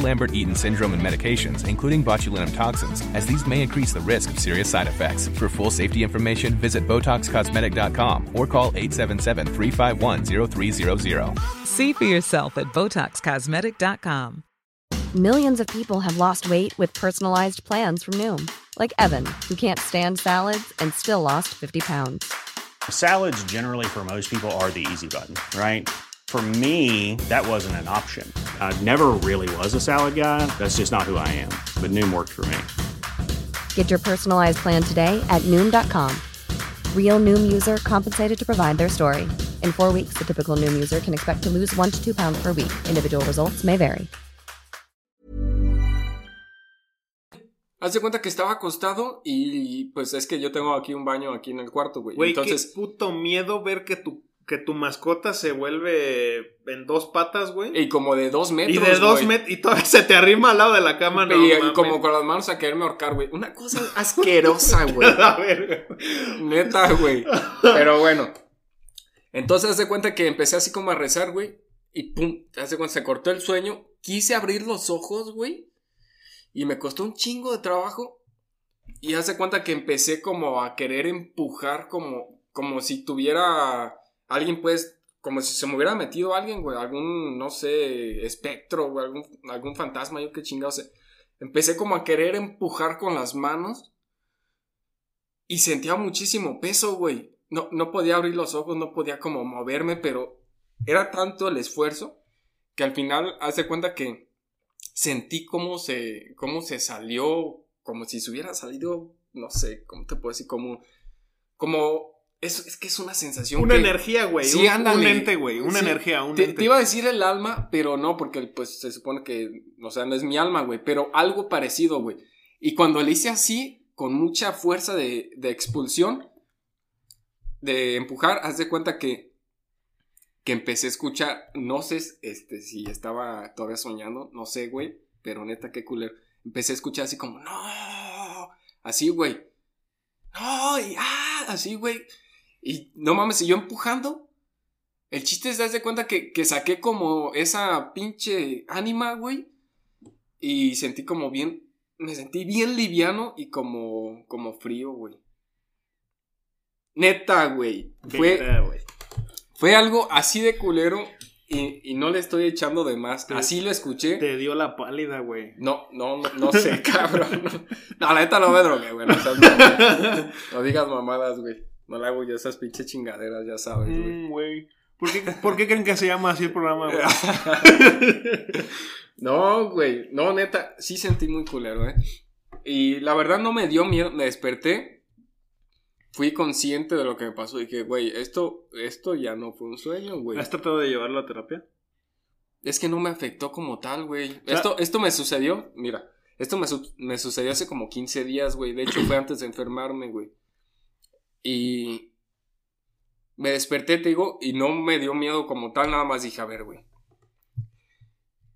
Lambert Eaton syndrome and medications, including botulinum toxins, as these may increase the risk of serious side effects. For full safety information, visit BotoxCosmetic.com or call 877 351 0300. See for yourself at BotoxCosmetic.com. Millions of people have lost weight with personalized plans from Noom, like Evan, who can't stand salads and still lost 50 pounds. Salads, generally, for most people, are the easy button, right? For me, that wasn't an option. I never really was a salad guy. That's just not who I am. But Noom worked for me. Get your personalized plan today at Noom.com. Real Noom user compensated to provide their story. In four weeks, the typical Noom user can expect to lose one to two pounds per week. Individual results may vary. Haz de cuenta que estaba acostado y pues es que yo tengo aquí un baño aquí en el cuarto, güey. Güey, Entonces, qué puto miedo ver que tu, que tu mascota se vuelve en dos patas, güey. y como de dos metros. Y de dos güey. metros. Y todavía se te arrima al lado de la cama, no. y, mames. como con las manos a quererme ahorcar, güey. Una cosa asquerosa, güey. A ver, Neta, güey. Pero bueno. Entonces, haz de cuenta que empecé así como a rezar, güey. Y pum, haz de cuenta, se cortó el sueño. Quise abrir los ojos, güey. Y me costó un chingo de trabajo. Y haz de cuenta que empecé como a querer empujar como, como si tuviera alguien pues, como si se me hubiera metido alguien, güey, algún, no sé, espectro, güey, algún, algún fantasma, yo qué chingados. Empecé como a querer empujar con las manos y sentía muchísimo peso, güey. No, no podía abrir los ojos, no podía como moverme, pero era tanto el esfuerzo que al final, hace cuenta que sentí cómo se, cómo se salió, como si se hubiera salido, no sé, ¿cómo te puedo decir? Como, como, es, es que es una sensación. Una que- energía, güey. Sí, un, ándale. un ente, güey. Una Sí, energía, un te, ente. te iba a decir el alma, pero no, porque pues se supone que, o sea, no es mi alma, güey, pero algo parecido, güey. Y cuando le hice así, con mucha fuerza de, de expulsión, de empujar, haz de cuenta que, que empecé a escuchar, no sé este, si estaba todavía soñando, no sé, güey, pero neta, qué culero. Empecé a escuchar así como, no, así, güey. No, y ah, así, güey. Y no mames, y yo empujando. El chiste es darse cuenta que, que saqué como esa pinche ánima, güey. Y sentí como bien. Me sentí bien liviano y como, como frío, güey. Neta, güey. Fue, fue algo así de culero y, y no le estoy echando de más. Te- Así lo escuché. Te dio la pálida, güey. No, no, no, no sé, cabrón. No, la neta no me drogué, güey. No, seas. No digas mamadas, güey. No le hago yo esas pinches chingaderas, ya sabes, güey. Mm, güey. ¿Por qué, ¿Por qué creen que se llama así el programa, güey? No, güey. No, neta, sí sentí muy culero, ¿eh? Y la verdad no me dio miedo. Me desperté. Fui consciente de lo que me pasó. Dije, güey, esto, esto ya no fue un sueño, güey. ¿Has tratado de llevarlo a terapia? Es que no me afectó como tal, güey. sea- Esto, esto me sucedió, mira, esto me, su- me sucedió hace como 15 días, güey. De hecho, fue antes de enfermarme, güey. Y me desperté, te digo, y no me dio miedo como tal, nada más dije, a ver, güey.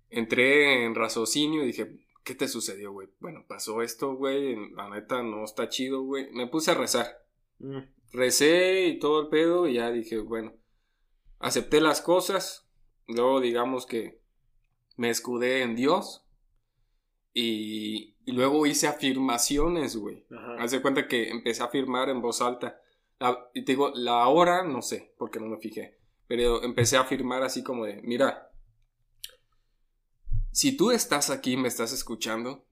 Entré en raciocinio y dije, ¿qué te sucedió, güey? Bueno, pasó esto, güey, la neta no está chido, güey. Me puse a rezar. Mm. Recé y todo el pedo y ya dije, bueno, acepté las cosas, luego digamos que me escudé en Dios y, y luego hice afirmaciones, güey. Haz de cuenta que empecé a afirmar en voz alta. La- y te digo, la hora, no sé, porque no me fijé, pero empecé a afirmar así como de, mira, si tú estás aquí y me estás escuchando,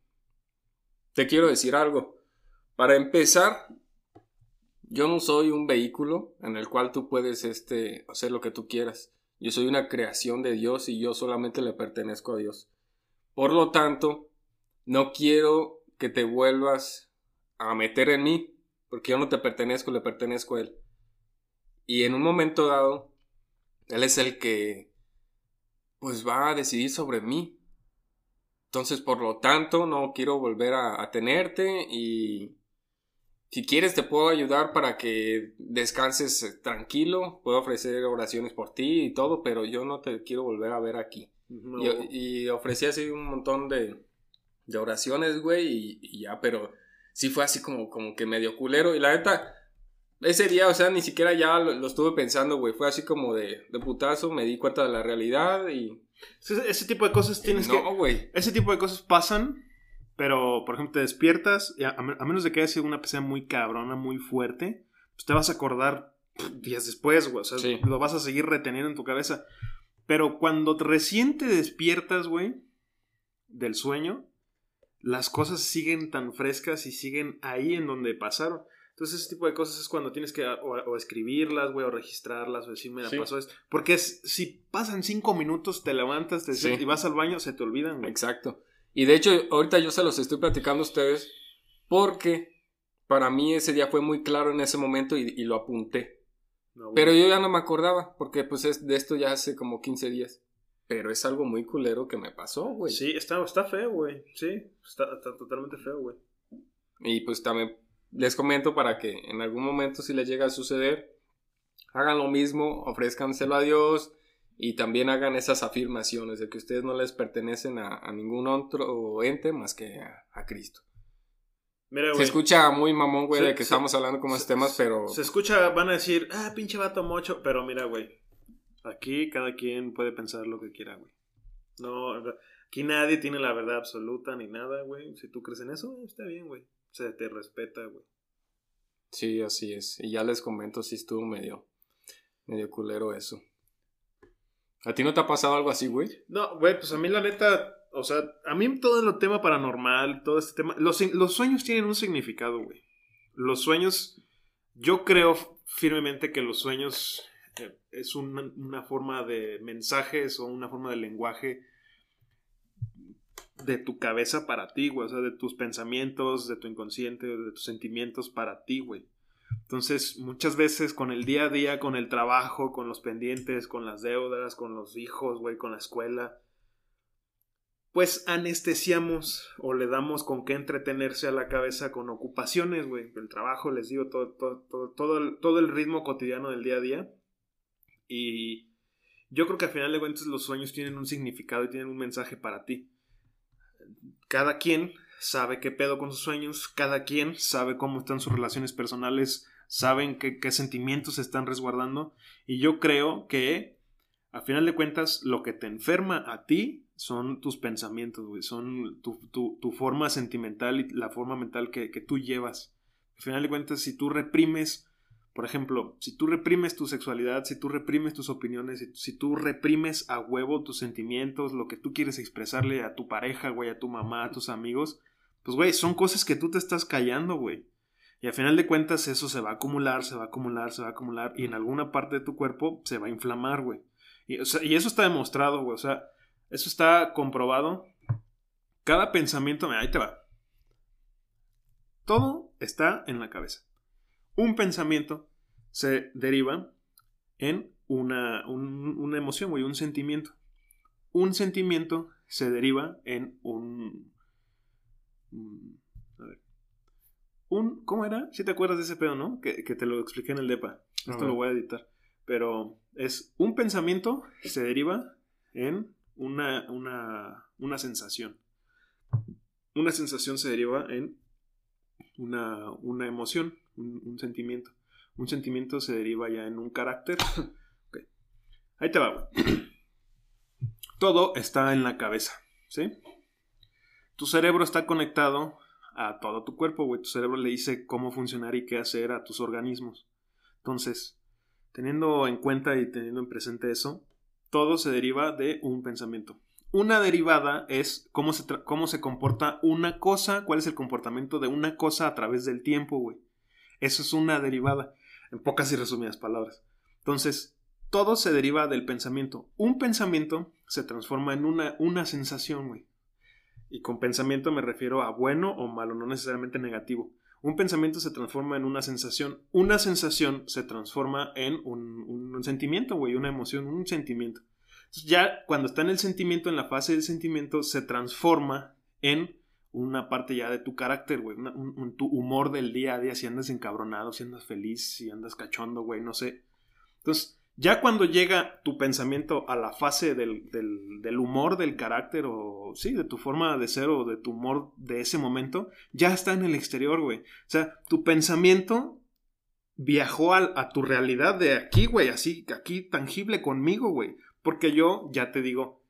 te quiero decir algo. Para empezar, yo no soy un vehículo en el cual tú puedes este, hacer lo que tú quieras. Yo soy una creación de Dios y yo solamente le pertenezco a Dios. Por lo tanto, no quiero que te vuelvas a meter en mí, porque yo no te pertenezco, le pertenezco a Él. Y en un momento dado, Él es el que, pues va a decidir sobre mí. Entonces, por lo tanto, no quiero volver a, a tenerte y si quieres te puedo ayudar para que descanses eh, tranquilo, puedo ofrecer oraciones por ti y todo, pero yo no te quiero volver a ver aquí. No. Y, y ofrecí así un montón de, de oraciones, güey, y, y ya, pero sí fue así como, como que medio culero. Y la neta, ese día, o sea, ni siquiera ya lo, lo estuve pensando, güey. Fue así como de, de putazo, me di cuenta de la realidad y... Ese, ese tipo de cosas tienes que... no, güey. Ese tipo de cosas pasan, pero, por ejemplo, te despiertas, y a, a menos de que haya sido una PC muy cabrona, muy fuerte, pues te vas a acordar días después, güey. O sea, Sí. lo vas a seguir reteniendo en tu cabeza. Pero cuando te- recién te despiertas, güey, del sueño, las cosas siguen tan frescas y siguen ahí en donde pasaron. Entonces, ese tipo de cosas es cuando tienes que o, o escribirlas, güey, o registrarlas, o decir, mira, Sí. pasó esto. Porque es- si pasan cinco minutos, te levantas te Sí. y vas al baño, se te olvidan, güey. Exacto. Y de hecho, ahorita yo se los estoy platicando a ustedes porque para mí ese día fue muy claro en ese momento y, y lo apunté. No. Pero yo ya no me acordaba porque pues es de esto ya hace como 15 días. Pero es algo muy culero que me pasó, güey. Sí, está, está feo, güey. Sí, está, está totalmente feo, güey. Y pues también les comento para que en algún momento si les llega a suceder, hagan lo mismo, ofrézcanselo a Dios y también hagan esas afirmaciones de que ustedes no les pertenecen a, a ningún otro ente más que a, a Cristo. Mira, Se escucha muy mamón, güey, Se- de que se- estamos hablando como estos temas, pero... Se escucha, van a decir, ah, pinche vato mocho. Pero mira, güey. Aquí cada quien puede pensar lo que quiera, güey. No, aquí nadie tiene la verdad absoluta ni nada, güey. Si tú crees en eso, está bien, güey. Se te respeta, güey. Sí, así es. Y ya les comento si estuvo medio, Medio culero eso. ¿A ti no te ha pasado algo así, güey? No, güey, pues a mí la neta, o sea, a mí todo el tema paranormal, todo este tema, los, los sueños tienen un significado, güey. Los sueños, yo creo firmemente que los sueños eh, es una, forma de mensajes o una forma de lenguaje de tu cabeza para ti, güey, o sea, de tus pensamientos, de tu inconsciente, de tus sentimientos para ti, güey. Entonces, muchas veces con el día a día, con el trabajo, con los pendientes, con las deudas, con los hijos, güey, con la escuela, pues anestesiamos o le damos con qué entretenerse a la cabeza con ocupaciones, güey. El trabajo, les digo, todo, todo, todo, todo el ritmo cotidiano del día a día. Y yo creo que al final de cuentas los sueños tienen un significado y tienen un mensaje para ti. Cada quien sabe qué pedo con sus sueños, cada quien sabe cómo están sus relaciones personales, saben qué, sentimientos se están resguardando. Y yo creo que, a final de cuentas, lo que te enferma a ti son tus pensamientos, son tu, forma sentimental y la forma mental que, que tú llevas. Al final de cuentas, si tú reprimes por ejemplo, si tú reprimes tu sexualidad, si tú reprimes tus opiniones, si, tú reprimes a huevo tus sentimientos, lo que tú quieres expresarle a tu pareja, güey, a tu mamá, a tus amigos, pues, güey, son cosas que tú te estás callando, güey. Y al final de cuentas eso se va a acumular, se va a acumular, se va a acumular y en alguna parte de tu cuerpo se va a inflamar, güey. Y, eso está demostrado, güey. O sea, eso está comprobado. Cada pensamiento, ahí te va. Todo está en la cabeza. Un pensamiento se deriva en una, una emoción, güey, un sentimiento. Un sentimiento se deriva en un a ver. Un, ¿cómo era? Si te acuerdas de ese pedo, ¿no? Que, te lo expliqué en el DEPA. Esto lo voy a editar. Pero es un pensamiento se deriva en una, una, una sensación. Una sensación se deriva en una, una emoción, un, sentimiento. Un sentimiento se deriva ya en un carácter. Ahí te va, Todo está en la cabeza, ¿sí? Tu cerebro está conectado a todo tu cuerpo, güey. Tu cerebro le dice cómo funcionar y qué hacer a tus organismos. Entonces, teniendo en cuenta y teniendo en presente eso, todo se deriva de un pensamiento. Una derivada es cómo se, cómo se comporta una cosa, cuál es el comportamiento de una cosa a través del tiempo, güey. Eso es una derivada, en pocas y resumidas palabras. Entonces, todo se deriva del pensamiento. Un pensamiento se transforma en una, una sensación, güey. Y con pensamiento me refiero a bueno o malo, no necesariamente negativo. Un pensamiento se transforma en una sensación. Una sensación se transforma en un, sentimiento, güey, una emoción, un sentimiento. Entonces ya cuando está en el sentimiento, en la fase del sentimiento, se transforma en una parte ya de tu carácter, güey, tu humor del día a día, si andas encabronado, si andas feliz, si andas cachondo, güey, no sé. Entonces, ya cuando llega tu pensamiento a la fase del, del, humor, del carácter, o sí, de tu forma de ser o de tu humor de ese momento, ya está en el exterior, güey. O sea, tu pensamiento viajó a, a tu realidad de aquí, güey, así, aquí tangible conmigo, güey. Porque yo ya te digo,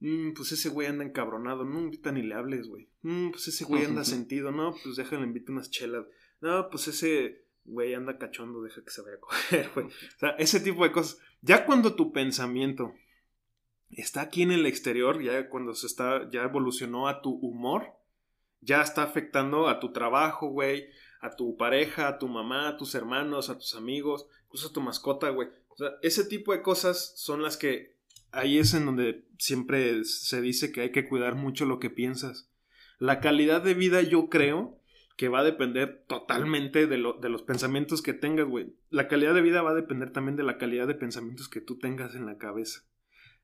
mm, pues ese güey anda encabronado, no, ahorita ni le hables, güey. Mm, pues ese güey anda sentido, no, pues déjale invito unas chelas. No, pues ese güey, anda cachondo, deja que se vaya a coger, güey. O sea, ese tipo de cosas. Ya cuando tu pensamiento está aquí en el exterior, ya cuando se está, ya evolucionó a tu humor, ya está afectando a tu trabajo, güey, a tu pareja, a tu mamá, a tus hermanos, a tus amigos, incluso a tu mascota, güey. O sea, ese tipo de cosas son las que ahí es en donde siempre se dice que hay que cuidar mucho lo que piensas. La calidad de vida, yo creo, que va a depender totalmente de, lo, de los pensamientos que tengas, güey. La calidad de vida va a depender también de la calidad de pensamientos que tú tengas en la cabeza.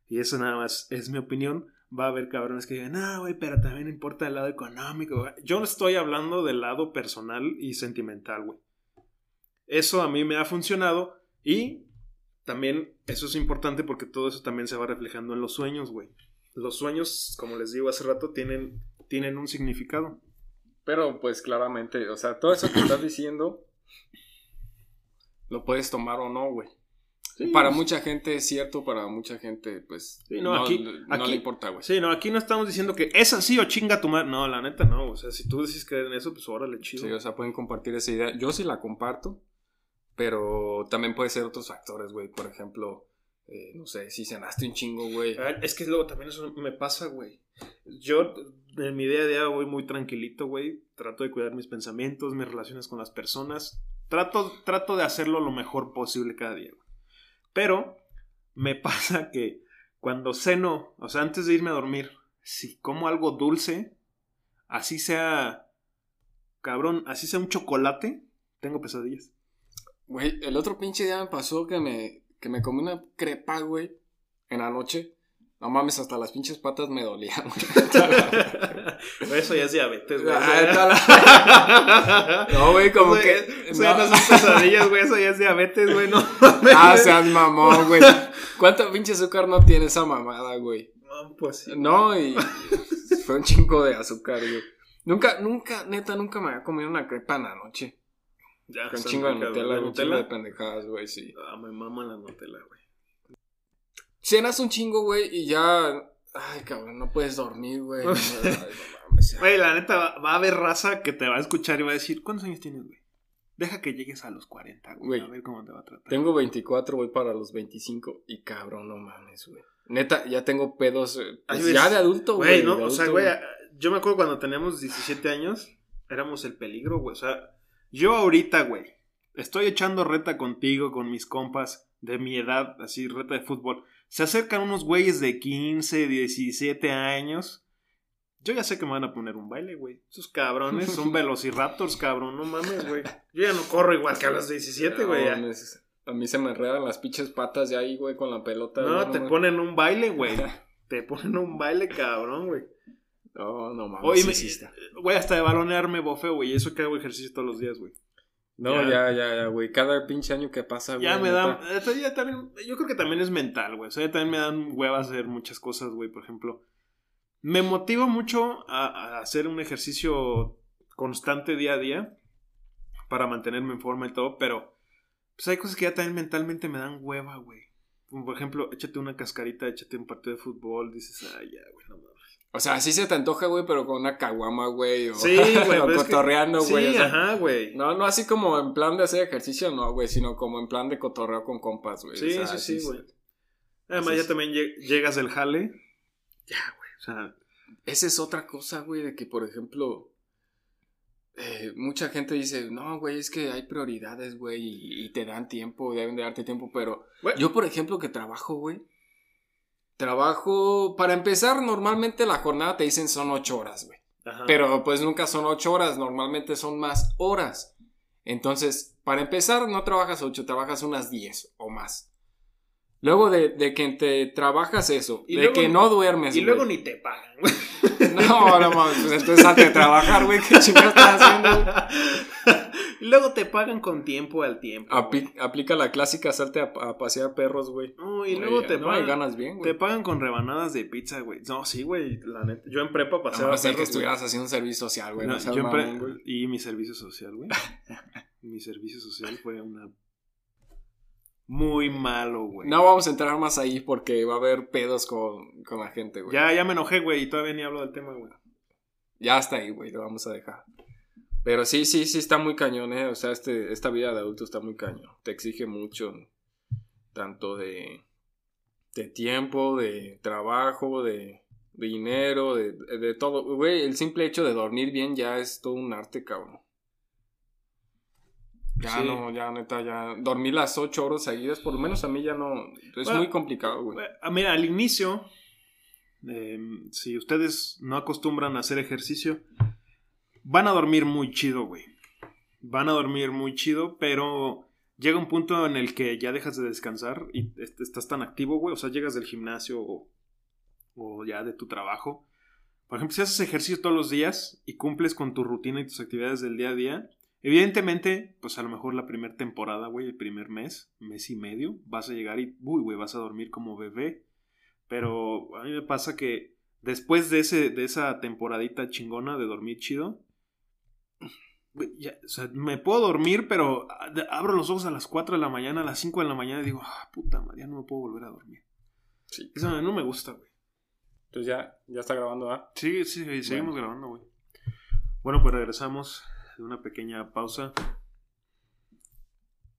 Y eso nada más es mi opinión. Va a haber cabrones que digan, no, güey, pero también importa el lado económico. Yo no estoy hablando del lado personal y sentimental, güey. Eso a mí me ha funcionado y también eso es importante porque todo eso también se va reflejando en los sueños, güey. Los sueños, como les digo hace rato, tienen, tienen un significado. Pero pues claramente, o sea, todo eso que estás diciendo lo puedes tomar o no, güey. para mucha gente es cierto, para mucha gente, pues. no, aquí, no le importa, güey. Sí, no, aquí no estamos diciendo que es así o chinga tu madre. No, la neta no. O sea, si tú decís que en eso, pues órale, chido. Sí, o sea, pueden compartir esa idea. Yo sí la comparto. Pero también puede ser otros factores, güey. Por ejemplo, eh, no sé, si cenaste un chingo, güey. Ah, Es que luego también eso me pasa, güey. Yo en mi día a día voy muy tranquilito, güey. Trato de cuidar mis pensamientos, mis relaciones con las personas. Trato, trato de hacerlo lo mejor posible cada día, güey. Pero me pasa que cuando ceno, o sea, antes de irme a dormir, si como algo dulce, así sea, cabrón, así sea un chocolate, tengo pesadillas. Güey, el otro pinche día me pasó que me, que me comí una crepa, güey, en la noche. No mames, hasta las pinches patas me dolían. Eso ya es diabetes, güey. Ah, No, güey, como Eso que. ya- Eso ya no son pesadillas, güey. Eso ya es diabetes, güey. No Ah, seas mamón, güey. ¿Cuánto pinche azúcar no tiene esa mamada, güey? No, pues sí. No, y fue un chingo de azúcar, güey. Nunca, nunca, neta, nunca me había comido una crepa en la noche. Ya, Con chingo de. Nutella, ¿La un chingo de pendejadas, güey, sí. Ah, me mama la Nutella, güey. Cenas un chingo, güey, y ya. Ay, cabrón, no puedes dormir, güey. Ay, no. Güey, la neta, va, va a haber raza que te va a escuchar y va a decir, ¿cuántos años tienes, güey? Deja que llegues a los 40, güey. Güey. A ver cómo te va a tratar. Tengo 24, voy para los 25 y cabrón, no mames, güey. Neta, ya tengo pedos eh, pues, güey, ya de adulto, Güey, güey. ¿no? O sea, güey, yo me acuerdo cuando teníamos 17 años, éramos el peligro, güey. O sea, yo ahorita, güey, estoy echando reta contigo, con mis compas de mi edad, así, reta de fútbol. Se acercan unos güeyes de 15, 17 años. Yo ya sé que me van a poner un baile, güey. Esos cabrones son velociraptors, cabrón. No mames, güey. Yo ya no corro igual que a los 17, güey. No, A mí se me enredan las pinches patas de ahí, güey, con la pelota. No, te ponen un baile, güey. Te ponen un baile, cabrón, güey. No, no mames. Oye, sí, me- sí. Güey, hasta de balonearme bofeo, güey. Eso que hago ejercicio todos los días, güey. No, ya, ya, ya, güey. Cada pinche año que pasa, güey. Ya me da. ya también, yo creo que también es mental, güey. O sea, ya también me dan huevas hacer muchas cosas, güey. Por ejemplo, me motiva mucho a, a hacer un ejercicio constante día a día para mantenerme en forma y todo, pero pues hay cosas que ya también mentalmente me dan hueva, güey. Como por ejemplo, échate una cascarita, échate un partido de fútbol, dices, ay, ya, güey, no mames. O sea, sí se te antoja, güey, pero con una caguama, güey. O, Sí, güey, o que- cotorreando, güey. Sí, o sea, ajá, güey. No, no así como en plan de hacer ejercicio, no, güey, sino como en plan de cotorreo con compas, güey. Sí, O sea, sí, sí, güey. Además, ya también lleg- llegas del jale. Ya, güey. O sea, Esa es otra cosa, güey, de que, por ejemplo, eh, mucha gente dice, no, güey, es que hay prioridades, güey, y, y te dan tiempo, deben de darte tiempo, pero yo, por ejemplo, que trabajo, güey, trabajo, para empezar, normalmente la jornada te dicen son ocho horas, güey. ajá. Pero pues nunca son ocho horas, normalmente son más horas. Entonces, para empezar, no trabajas ocho, trabajas unas diez o más. Luego de, de que te trabajas eso, Y de luego- que no duermes, y luego ni te pagan, güey. No, no mames, pues entonces salte a trabajar, güey, qué chingados estás haciendo. luego te pagan con tiempo al tiempo. Güey. aplica la clásica, salte a, a pasear perros, güey. No, y Güey, luego te no, pagan. ganas bien, güey. Te pagan con rebanadas de pizza, güey. No, sí, güey, la neta. Yo en prepa paseaba no que perros, güey. estuvieras haciendo un servicio social, güey. No, yo en pre-. Y mi servicio social, güey. mi servicio social fue una. Muy malo, güey. No vamos a entrar más ahí porque va a haber pedos con, con la gente, güey. Ya, ya me enojé, güey, y todavía ni hablo del tema, güey. Ya está ahí, güey, lo vamos a dejar. Pero sí, sí, sí está muy cañón, ¿eh? O sea, este, esta vida de adulto está muy cañón. Te exige mucho, tanto de, de tiempo, de trabajo, de, de dinero, de, de todo. Güey, el simple hecho de dormir bien ya es todo un arte, cabrón. Ya Sí. no, ya neta, ya. Dormir las ocho horas seguidas, por lo menos a mí ya no. Es Bueno, muy complicado, güey. Ah, Mira, al inicio, eh, si ustedes no acostumbran a hacer ejercicio, van a dormir muy chido, güey. Van a dormir muy chido, pero llega un punto en el que ya dejas de descansar y est- estás tan activo, güey. O sea, llegas del gimnasio o, o ya de tu trabajo. Por ejemplo, si haces ejercicio todos los días y cumples con tu rutina y tus actividades del día a día, evidentemente, pues a lo mejor la primera temporada, güey, el primer mes, mes y medio, vas a llegar y, uy, güey, vas a dormir como bebé. Pero a mí me pasa que después de, ese, de esa temporadita chingona de dormir chido, ya, o sea, me puedo dormir, pero ah, abro los ojos a las 4 de la mañana, a las 5 de la mañana y digo, ah, puta madre, ya no me puedo volver a dormir. Sí. Eso no me gusta, güey. Entonces ya, ya está grabando, ¿ah? Sí, sí, sí, seguimos grabando, güey. Bueno, pues regresamos de una pequeña pausa.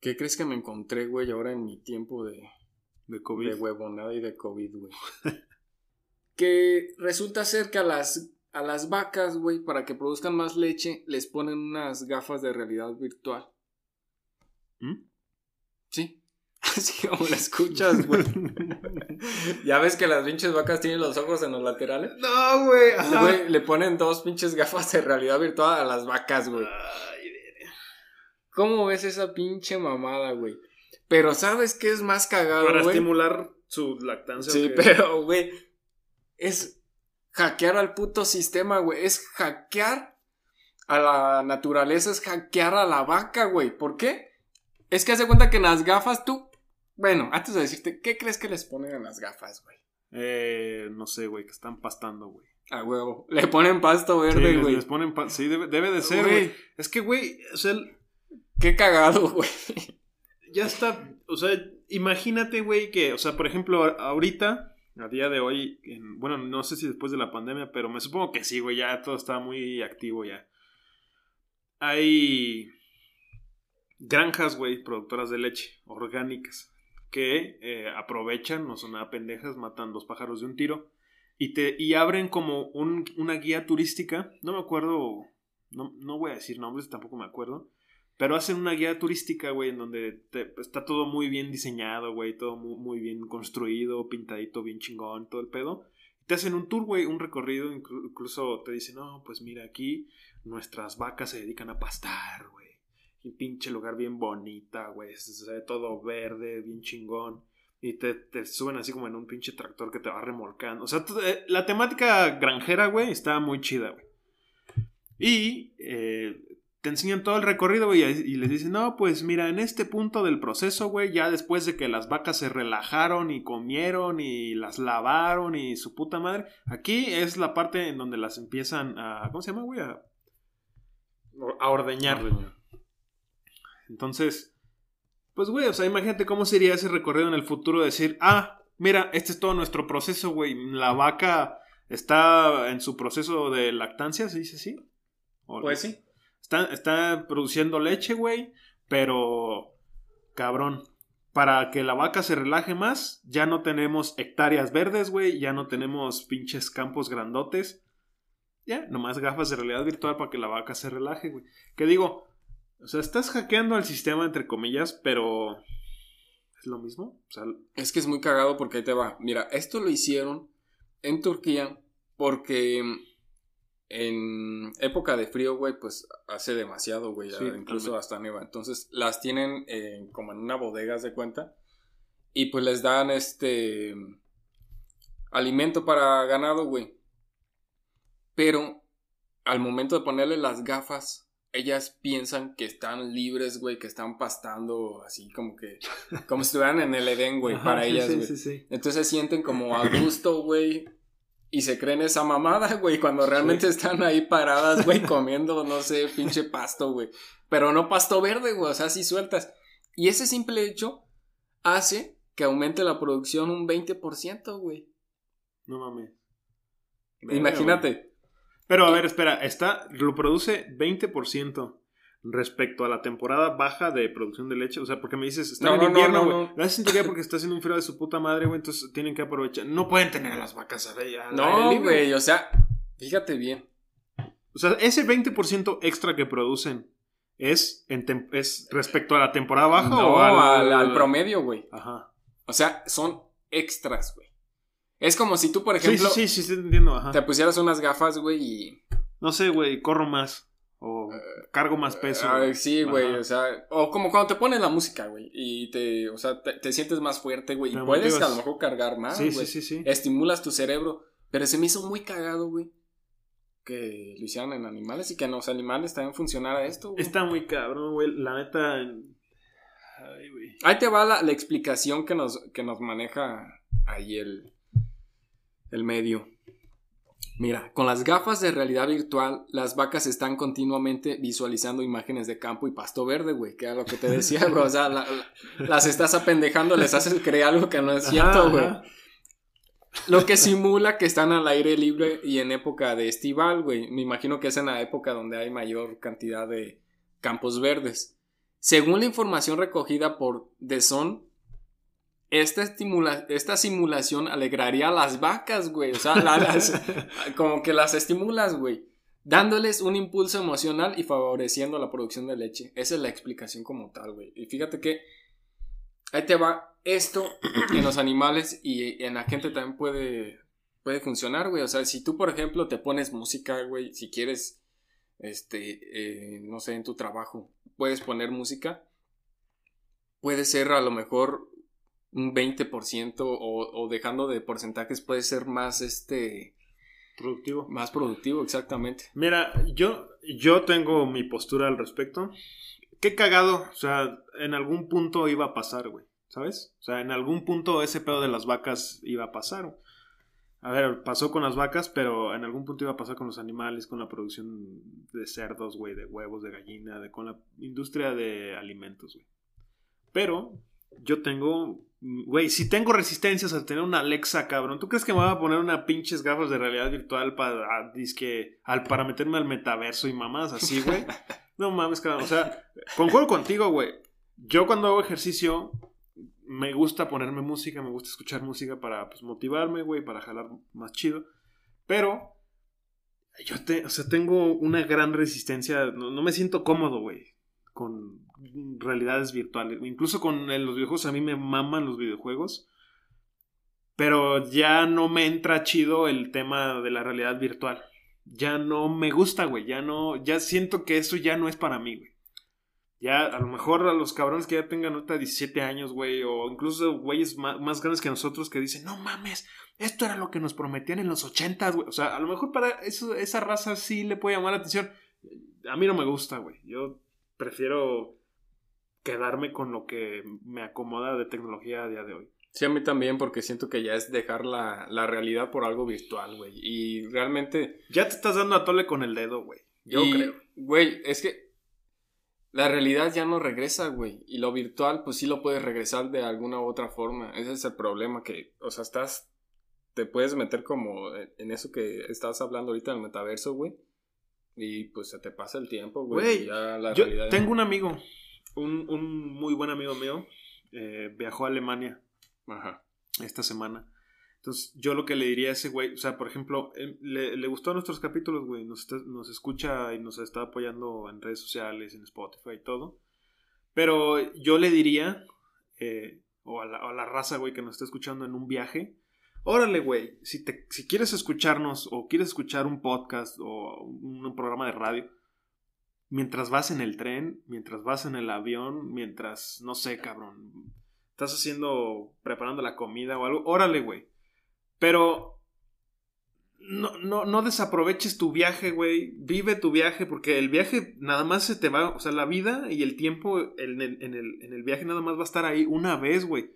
¿Qué crees que me encontré, güey, ahora en mi tiempo de, De COVID. de huevonada y de COVID, güey? que resulta ser que a las, a las vacas, güey, para que produzcan más leche, les ponen unas gafas de realidad virtual. ¿Mm? Sí. Así como la escuchas, güey. ya ves que las pinches vacas tienen los ojos en los laterales. No, güey. le ponen dos pinches gafas de realidad virtual a las vacas, güey. ¿Cómo ves esa pinche mamada, güey? Pero ¿sabes qué es más cagado, Para güey? estimular su lactancia. Sí, pero, güey, es hackear al puto sistema, güey. Es hackear a la naturaleza, es hackear a la vaca, güey. ¿Por qué? Es que hace cuenta que en las gafas tú... Bueno, antes de decirte, ¿qué crees que les ponen en las gafas, güey? Eh, no sé, güey, que están pastando, güey. A huevo. Le ponen pasto Sí, verde, güey. les ponen pa- Sí, debe, debe de ser, Güey. Es que, güey, o sea, el- Qué cagado, güey. ya está. O sea, imagínate, güey, que, o sea, por ejemplo, ahorita, a día de hoy, en- bueno, no sé si después de la pandemia, pero me supongo que sí, güey, ya todo está muy activo ya. Hay granjas, güey, productoras de leche orgánicas que eh, aprovechan, no son nada pendejas, matan dos pájaros de un tiro y te y abren como un- una guía turística, no me acuerdo, no, no voy a decir nombres, tampoco me acuerdo, pero hacen una guía turística, güey, en donde te- está todo muy bien diseñado, güey, todo muy, bien construido, pintadito, bien chingón, todo el pedo. Te hacen un tour, güey, un recorrido, inclu- incluso te dicen, no, pues mira, aquí nuestras vacas se dedican a pastar, güey. Y pinche lugar bien bonita, güey, se ve todo verde, bien chingón. Y te, suben así como en un pinche tractor que te va remolcando. O sea, eh, la temática granjera, güey, está muy chida, güey. Y eh, te enseñan todo el recorrido, güey, y les dicen, no, pues mira, en este punto del proceso, güey, ya después de que las vacas se relajaron y comieron y las lavaron y su puta madre, aquí es la parte en donde las empiezan a, ¿cómo se llama, güey? A, a ordeñar. Entonces, pues, güey, o sea, imagínate cómo sería ese recorrido en el futuro, decir, ah, mira, este es todo nuestro proceso, güey, la vaca está en su proceso de lactancia, ¿se dice así? ¿O Pues sí. Está, produciendo leche, güey, pero cabrón. Para que la vaca se relaje más, ya no tenemos hectáreas verdes, güey, ya no tenemos pinches campos grandotes. Ya, nomás gafas de realidad virtual para que la vaca se relaje, güey. Que digo, o sea, estás hackeando al sistema, entre comillas, pero... ¿Es lo mismo? O sea, Es que es muy cagado porque ahí te va. Mira, esto lo hicieron en Turquía porque en época de frío, güey, pues hace demasiado, güey. Sí, incluso hasta neva. Entonces las tienen eh, como en una bodega, de cuenta. Y pues les dan este alimento para ganado, güey. Pero al momento de ponerle las gafas, ellas piensan que están libres, güey, que están pastando así como que, como si estuvieran en el Edén, güey, para sí, ellas, sí, güey. sí, sí. Entonces se sienten como a gusto, güey. Y se creen esa mamada, güey, cuando realmente están ahí paradas, güey, comiendo, no sé, pinche pasto, güey. Pero no pasto verde, güey, o sea, así sueltas. Y ese simple hecho hace que aumente la producción un 20%, güey. No mames. Imagínate. Pero a ver, espera, está, lo produce 20% respecto a la temporada baja de producción de leche. O sea, porque me dices, está No, en no, no, invierno, no, güey. no. En Turquía porque está haciendo un frío de su puta madre, güey. Entonces tienen que aprovechar. No pueden tener a las vacas a al aire No, güey, o sea, fíjate bien. O sea, ese 20% extra que producen es, en es respecto a la temporada baja no, o al, al promedio, güey. Ajá. O sea, son extras, güey. Es como si tú, por Sí, ejemplo, sí, sí, sí, te entiendo. Ajá. te pusieras unas gafas, güey, y No sé, güey, corro más. O cargo más peso. Ah, güey. sí, güey, o sea, o como cuando te pones la música, güey, y te, o sea, te, te sientes más fuerte, güey, y puedes motivas. a lo mejor cargar más, Sí, güey. sí, sí, sí. Estimulas tu cerebro, pero se me hizo muy cagado, güey, que lo hicieran en animales y que en los animales también funcionara esto, güey. Está muy cabrón, güey. La neta. Ay, güey. Ahí te va la, la explicación que nos, que nos maneja ahí el, el medio. Mira, con las gafas de realidad virtual, las vacas están continuamente visualizando imágenes de campo y pasto verde, güey, que era lo que te decía, güey. O sea, la- la- las estás apendejando, les haces creer algo que no es cierto, güey. Lo que simula que están al aire libre y en época de estival, güey. Me imagino que es en la época donde hay mayor cantidad de campos verdes. Según la información recogida por The Sun, esta, estimula esta simulación alegraría a las vacas, güey. O sea, como que las estimulas, güey. Dándoles un impulso emocional y favoreciendo la producción de leche. Esa es la explicación como tal, güey. Y fíjate que ahí te va esto en los animales y en la gente también puede, puede funcionar, güey. O sea, si tú, por ejemplo, te pones música, güey, si quieres, este, eh, no sé, en tu trabajo, puedes poner música. Puede ser a lo mejor un 20% o, o dejando de porcentajes puede ser más este productivo. Más productivo, exactamente. Mira, yo, yo tengo mi postura al respecto. Qué cagado, o sea, en algún punto iba a pasar, güey, ¿sabes? O sea, en algún punto ese pedo de las vacas iba a pasar. A ver, pasó con las vacas, pero en algún punto iba a pasar con los animales, con la producción de cerdos, güey, de huevos, de gallina, de, con la industria de alimentos, güey. Pero yo tengo, güey, si tengo resistencias al tener una Alexa, cabrón, ¿tú crees que me va a poner una pinches gafas de realidad virtual para, disque, al, para meterme al metaverso y mamás así, güey? No mames, cabrón, o sea, concuerdo contigo, güey. Yo cuando hago ejercicio, me gusta ponerme música, me gusta escuchar música para pues, motivarme, güey, para jalar más chido. Pero yo te, o sea, tengo una gran resistencia, no, no me siento cómodo, güey, con realidades virtuales. Incluso con los videojuegos, a mí me maman los videojuegos. Pero ya no me entra chido el tema de la realidad virtual. Ya no me gusta, güey. Ya no, ya siento que eso ya no es para mí, güey. Ya, a lo mejor a los cabrones que ya tengan ahorita 17 años, güey, o incluso güeyes más, grandes que nosotros que dicen, no mames, esto era lo que nos prometían en los 80, güey. O sea, a lo mejor para eso, esa raza sí le puede llamar la atención. A mí no me gusta, güey. Yo prefiero quedarme con lo que me acomoda de tecnología a día de hoy. Sí, a mí también, porque siento que ya es dejar la, la realidad por algo virtual, güey. Y realmente... Ya te estás dando a tole con el dedo, güey. Yo creo. Güey, es que la realidad ya no regresa, güey. Y lo virtual, pues sí lo puedes regresar de alguna u otra forma. Ese es el problema que, o sea, estás, te puedes meter como en eso que estás hablando ahorita en el metaverso, güey. Y pues se te pasa el tiempo, güey. Yo tengo un amigo, un, un, muy buen amigo mío, eh, viajó a Alemania Ajá. esta semana. Entonces, yo lo que le diría a ese güey, o sea, por ejemplo, le, le gustó nuestros capítulos, güey, nos, nos escucha y nos está apoyando en redes sociales, en Spotify y todo. Pero yo le diría, eh, o, a la, a la raza, güey, que nos está escuchando en un viaje, órale, güey, si, te, si quieres escucharnos o quieres escuchar un podcast o un programa de radio, mientras vas en el tren, mientras vas en el avión, mientras, no sé, cabrón, estás haciendo, preparando la comida o algo, órale, güey. Pero no, no, no desaproveches tu viaje, güey. Vive tu viaje, porque el viaje nada más se te va, o sea, la vida y el tiempo en el, en el, en el viaje nada más va a estar ahí una vez, güey.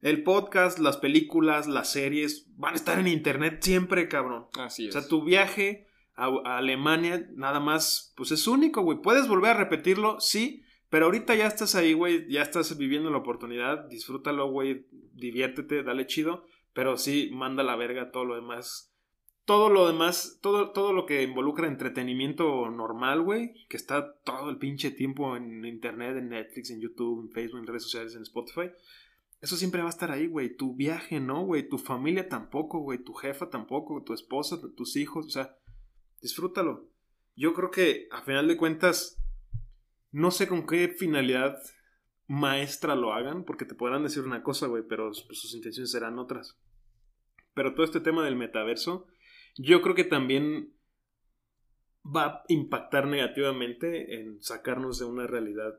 El podcast, las películas, las series van a estar en internet siempre, cabrón. Así es. O sea, tu viaje Alemania nada más, pues es único, güey. Puedes volver a repetirlo, sí, pero ahorita ya estás ahí, güey, ya estás viviendo la oportunidad, disfrútalo, güey, diviértete, dale chido. Pero sí, manda la verga todo lo demás. Todo lo demás, todo, todo lo que involucra entretenimiento normal, güey, que está todo el pinche tiempo en internet, en Netflix, en YouTube, en Facebook, en redes sociales, en Spotify. Eso siempre va a estar ahí, güey. Tu viaje no, güey. Tu familia tampoco, güey. Tu jefa tampoco. Tu esposa, tus hijos. O sea, disfrútalo. Yo creo que, a final de cuentas, no sé con qué finalidad maestra lo hagan, porque te podrán decir una cosa, güey, pero pues, sus intenciones serán otras. Pero todo este tema del metaverso, yo creo que también va a impactar negativamente en sacarnos de una realidad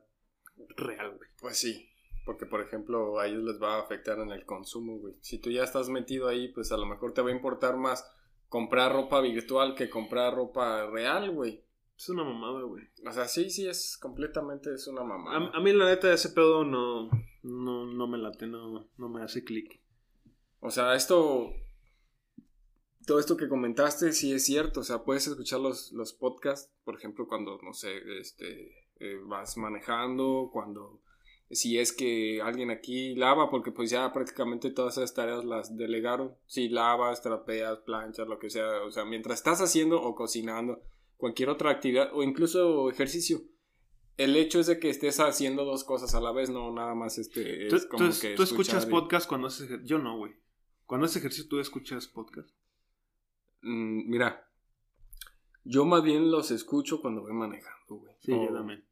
real, güey. Pues sí, porque por ejemplo a ellos les va a afectar en el consumo, güey. Si tú ya estás metido ahí, pues a lo mejor te va a importar más comprar ropa virtual que comprar ropa real, güey. Es una mamada, güey. O sea, sí, sí, es completamente es una mamada. A, mí la neta ese pedo no, no, no me late, no, no me hace clic. O sea, esto, todo esto que comentaste sí es cierto. O sea, puedes escuchar los, los podcasts, por ejemplo, cuando, no sé, este, eh, vas manejando, cuando, si es que alguien aquí lava, porque pues ya prácticamente todas esas tareas las delegaron. Si lavas, trapeas, planchas, lo que sea. O sea, mientras estás haciendo o cocinando cualquier otra actividad o incluso ejercicio. el hecho es de que estés haciendo dos cosas a la vez, no nada más este. ¿Tú, Es como tú- que tú escuchas y- podcast cuando haces ejercicio? Yo no, güey. Cuando haces ejercicio, ¿tú escuchas podcast? Mm, mira, yo más bien los escucho cuando voy manejando, güey. Sí, O yo también.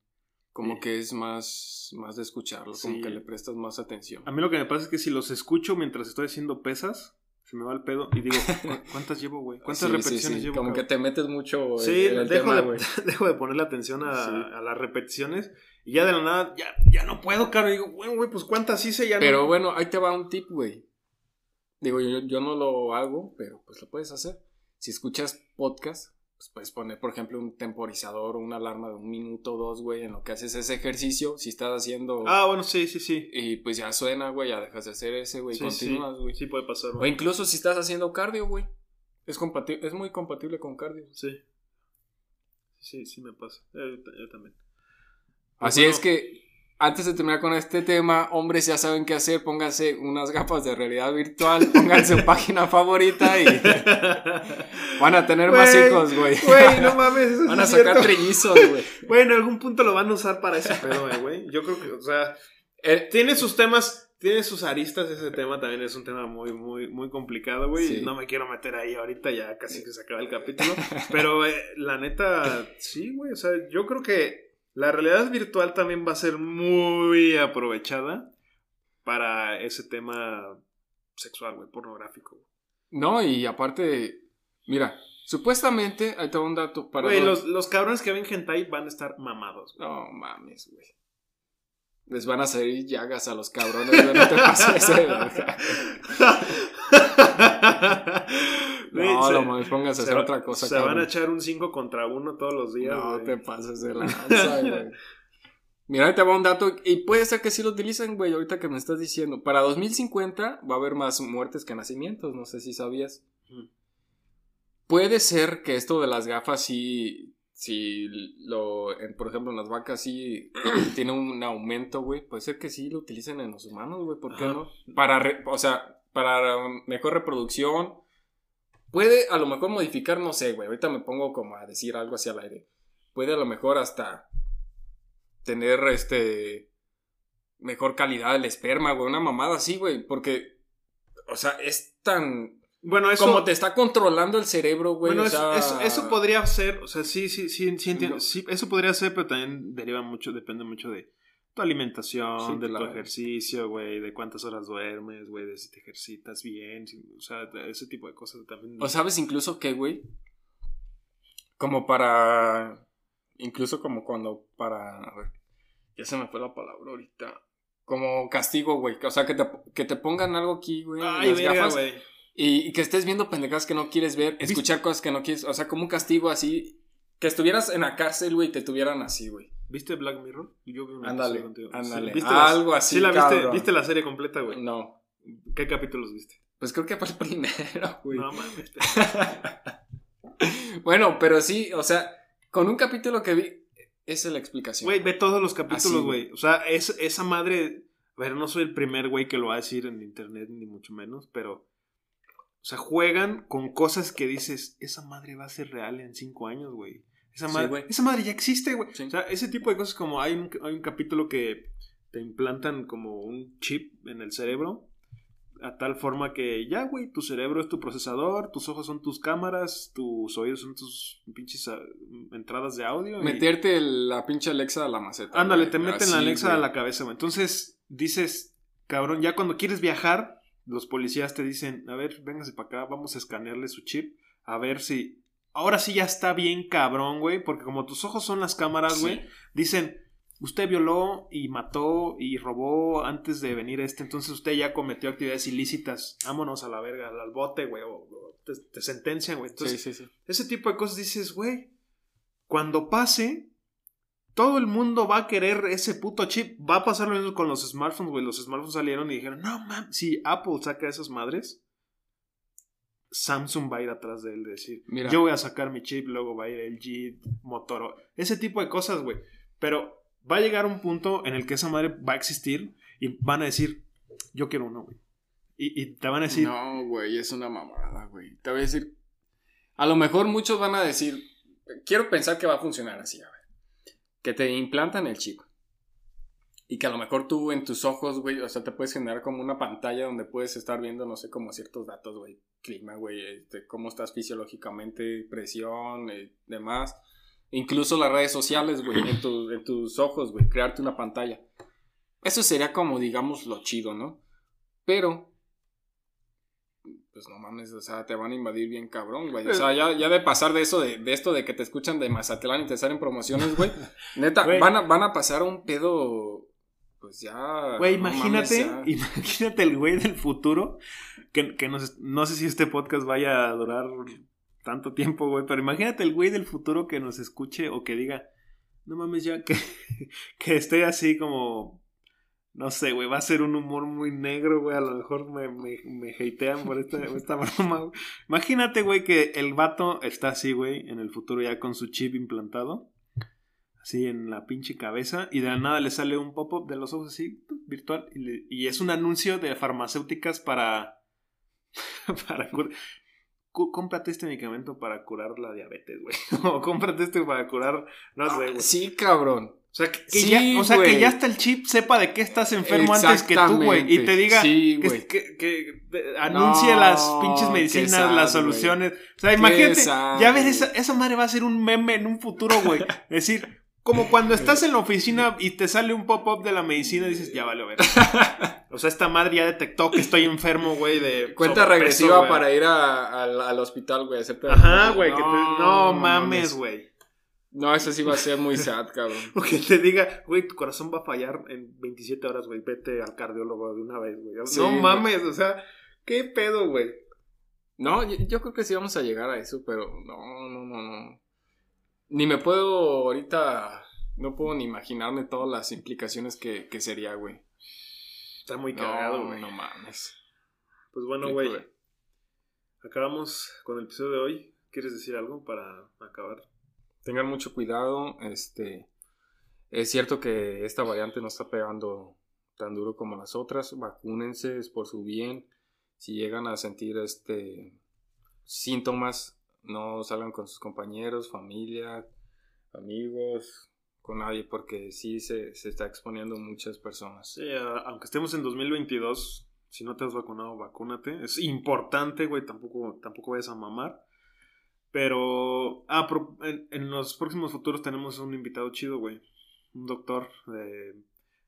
Como Sí. que es más, más de escucharlos, como Sí. que le prestas más atención. A mí lo que me pasa es que si los escucho mientras estoy haciendo pesas, se me va el pedo y digo, "¿Cu- ¿cuántas llevo, güey? ¿Cuántas Sí, repeticiones sí, llevo? Como que cabrón?" te metes mucho Sí, en el dejo, tema, de, güey. dejo de ponerle atención a, a las repeticiones y ya de la nada, ya, ya no puedo, caro. Y digo, bueno, güey, pues ¿cuántas hice? Ya Pero no. bueno, ahí te va un tip, güey. Digo, yo, yo no lo hago, pero pues lo puedes hacer. Si escuchas podcast, pues puedes poner, por ejemplo, un temporizador o una alarma de un minuto o dos, güey, en lo que haces ese ejercicio. Si estás haciendo... Ah, bueno, sí, sí, sí. Y pues ya suena, güey, ya dejas de hacer ese, güey, Sí, continúas, güey. sí puede pasar. O güey. incluso si estás haciendo cardio, güey. Es, compati- es muy compatible con cardio. Sí. Sí, sí me pasa. Eh, Yo, yo también. Así Bueno, es que, antes de terminar con este tema, hombres ya saben qué hacer. Pónganse unas gafas de realidad virtual, pónganse su página favorita y van a tener más hijos, güey. Güey, no mames, eso Van a sacar cierto. trillizos, güey. Güey, en algún punto lo van a usar para ese pedo, eh, güey. Yo creo que, o sea, Eh, tiene sus temas, tiene sus aristas. Ese tema también es un tema muy, muy, muy complicado, güey. Sí. No me quiero meter ahí ahorita, ya casi que se acaba el capítulo. Pero eh, la neta, sí, güey. O sea, yo creo que la realidad virtual también va a ser muy aprovechada para ese tema sexual, güey, pornográfico. No, y aparte, mira, supuestamente, ahí te un dato para... Güey, los, los cabrones que ven hentai van a estar mamados. güey. No mames, güey. Les van a salir llagas a los cabrones. No te pases. Güey, No, se- lo mames, pónganse a hacer va- otra cosa, Se van a echar un 5 contra 1 todos los días. No güey. te pases de lanza, güey. Mira, ahí te va un dato. Y puede ser que sí lo utilicen, güey, ahorita que me estás diciendo. Para 2050 va a haber más muertes que nacimientos. No sé si sabías. Puede ser que esto de las gafas sí. Si lo. en- por ejemplo, en las vacas sí tiene un aumento, güey. Puede ser que sí lo utilicen en los humanos, güey. ¿Por qué Ajá. no? Para. re- o sea, para mejor reproducción. Puede a lo mejor modificar, no sé, güey. Ahorita me pongo como a decir algo hacia el aire. Puede a lo mejor hasta tener este mejor calidad del esperma, güey. Una mamada así, güey. Porque, o sea, es tan. Bueno, eso. como te está controlando el cerebro, güey. bueno, o eso, sea, eso, eso podría ser. O sea, sí, sí, sí, sí entiendo. Sí, eso podría ser, pero también deriva mucho, depende mucho de tu alimentación, Sí, de claro. tu ejercicio, güey, de cuántas horas duermes, güey, de si te ejercitas bien. si- o sea, ese tipo de cosas también. O sabes incluso que, güey. Como para. Incluso como cuando para. A ver. Ya se me fue la palabra ahorita. Como castigo, güey. O sea, que te, que te pongan algo aquí, güey. las verga, gafas, güey. Y, y que estés viendo pendejadas que no quieres ver, escuchar cosas que no quieres, o sea, como un castigo así, que estuvieras en la cárcel, güey, y te tuvieran así, güey. ¿Viste Black Mirror? Yo vi un Ándale, ándale. ¿Viste las- Algo así, Sí, la viste, cabrón. viste la serie completa, güey. No, ¿Qué capítulos viste? pues creo que fue el primero, güey. No mames. bueno, pero sí, o sea, con un capítulo que vi, esa es la explicación. Güey, ve todos los capítulos, Así, güey. O sea, es, esa madre. A ver, no soy el primer güey que lo va a decir en internet, ni mucho menos, pero. O sea, juegan con cosas que dices, esa madre va a ser real en cinco años, güey. Esa madre, esa madre ya existe, güey. Sí. O sea, ese tipo de cosas como hay un, hay un capítulo que te implantan como un chip en el cerebro. A tal forma que ya, güey, tu cerebro es tu procesador, tus ojos son tus cámaras, tus oídos son tus pinches ah, entradas de audio. y- Meterte la pinche Alexa a la maceta. Ándale, te meten Así, la Alexa güey. a la cabeza, güey. Entonces, dices, cabrón, ya cuando quieres viajar, los policías te dicen, a ver, véngase para acá, vamos a escanearle su chip, a ver si... Ahora sí ya está bien cabrón, güey, porque como tus ojos son las cámaras, Sí. güey, dicen, usted violó y mató y robó antes de venir a este, entonces usted ya cometió actividades ilícitas, vámonos a la verga, al bote, güey, o, o te, te sentencian, güey. Entonces, Sí, sí, sí. ese tipo de cosas dices, güey, cuando pase, todo el mundo va a querer ese puto chip. Va a pasar lo mismo con los smartphones, güey. Los smartphones salieron y dijeron, no mames, si Apple saca esas madres, Samsung va a ir atrás de él, de decir, Mira. yo voy a sacar mi chip, luego va a ir LG, Motorola, ese tipo de cosas, güey. Pero va a llegar un punto en el que esa madre va a existir y van a decir, yo quiero uno, güey. Y, y te van a decir, No, güey, es una mamada, güey. Te voy a decir. A lo mejor muchos van a decir. Quiero pensar que va a funcionar así, a ver. que te implantan el chip. Y que a lo mejor tú en tus ojos, güey, o sea, te puedes generar como una pantalla donde puedes estar viendo, no sé, como ciertos datos, güey, clima, güey, este, cómo estás fisiológicamente, presión, eh, demás. Incluso las redes sociales, güey, en, tu- en tus ojos, güey, crearte una pantalla. Eso sería como, digamos, lo chido, ¿no? Pero, pues no mames, o sea, te van a invadir bien cabrón, güey. O sea, ya, ya de pasar de eso, de, de esto de que te escuchan de Mazatlán y te salen promociones, güey. Neta, Güey. van a, van a pasar un pedo, pues ya... Güey, no imagínate, mames, ya. imagínate el güey del futuro, que, que nos- no sé si este podcast vaya a durar tanto tiempo, güey, pero imagínate el güey del futuro que nos escuche o que diga, no mames ya, que, que esté así como, no sé, güey, va a ser un humor muy negro, güey, a lo mejor me, me, me hatean por esta, esta broma, güey. Imagínate, güey, que el vato está así, güey, en el futuro ya con su chip implantado así en la pinche cabeza y de la nada le sale un pop-up de los ojos así virtual y, le- y es un anuncio de farmacéuticas para para cur- cu- cómprate este medicamento para curar la diabetes, güey. o cómprate este para curar no sé, güey. Sí, cabrón. O sea, que, que Sí, ya, o sea, que ya hasta el chip sepa de qué estás enfermo antes que tú, güey. Y te diga Sí, que, que- que, anuncie No, las pinches medicinas, sad, las soluciones. O sea, imagínate, sad, ya ves, esa, esa madre va a ser un meme en un futuro, güey. Es decir, como cuando estás en la oficina y te sale un pop-up de la medicina y dices, ya vale, a ver. O sea, esta madre ya detectó que estoy enfermo, güey, de Cuenta regresiva güey. para ir a- al, al hospital, güey. Ajá, güey, que te- no mames, güey. No, eso sí va a ser muy sad, cabrón. O que te diga, güey, tu corazón va a fallar en 27 horas, güey. Vete al cardiólogo de una vez, güey. Sí, no güey. mames, o sea, ¿qué pedo, güey? No, yo, yo creo que sí vamos a llegar a eso, pero no, no, no, no. Ni me puedo ahorita, no puedo ni imaginarme todas las implicaciones que, que sería, güey. Está muy cagado, güey. no mames. Pues bueno, güey. Acabamos con el episodio de hoy. ¿Quieres decir algo para acabar? Tengan mucho cuidado, este... Es cierto que esta variante no está pegando tan duro como las otras. Vacúnense, es por su bien. Si llegan a sentir este síntomas, no salgan con sus compañeros, familia, amigos, con nadie, porque sí se, se está exponiendo muchas personas. Aunque estemos en 2022, si no te has vacunado, vacúnate. Es importante, güey, tampoco, tampoco vayas a mamar. Pero, ah, en, en los próximos futuros tenemos un invitado chido, güey. Un doctor de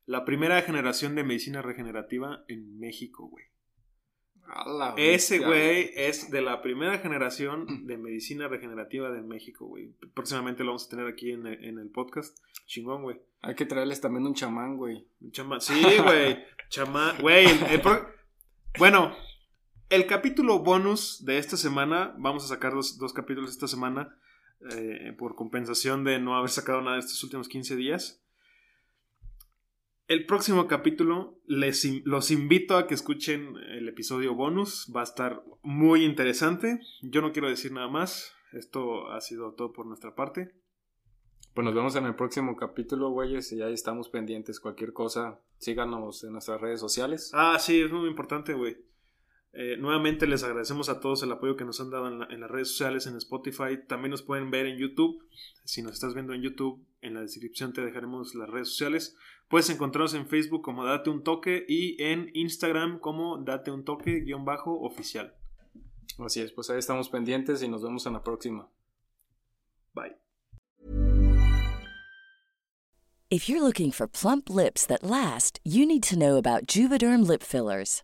la primera generación de medicina regenerativa en México, güey. Ese güey es de la primera generación de medicina regenerativa de México, güey. Próximamente lo vamos a tener aquí en el, en el podcast. Chingón, güey. Hay que traerles también un chamán, güey. Chama- Sí, güey. Chamán. Güey, el- el pro- bueno, el capítulo bonus de esta semana, vamos a sacar dos, dos capítulos esta semana eh, por compensación de no haber sacado nada estos últimos 15 días. El próximo capítulo les, los invito a que escuchen el episodio bonus. Va a estar muy interesante. Yo no quiero decir nada más. Esto ha sido todo por nuestra parte. Pues nos vemos en el próximo capítulo, güeyes, y ahí estamos pendientes. Cualquier cosa, síganos en nuestras redes sociales. Ah, sí, es muy importante, güey. Eh, nuevamente les agradecemos a todos el apoyo que nos han dado en, la- en las redes sociales, en Spotify. También nos pueden ver en YouTube. Si nos estás viendo en YouTube, en la descripción te dejaremos las redes sociales. Puedes encontrarnos en Facebook como Date un Toque y en Instagram como Date un Toque guion bajo oficial. Así es, pues ahí estamos pendientes y nos vemos en la próxima. Bye. If you're looking for plump lips that last, you need to know about Juvederm lip fillers.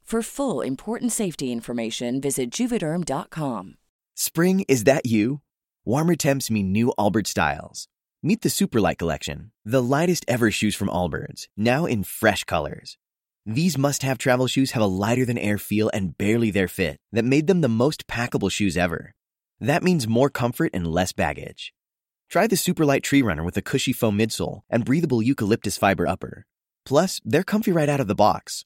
For full important safety information, visit juvederm.com. Spring, is that you? Warmer temps mean new Allbirds styles. Meet the Superlight Collection, the lightest ever shoes from Allbirds, now in fresh colors. These must have travel shoes have a lighter than air feel and barely their fit that made them the most packable shoes ever. That means more comfort and less baggage. Try the Superlight Tree Runner with a cushy foam midsole and breathable eucalyptus fiber upper. Plus, they're comfy right out of the box.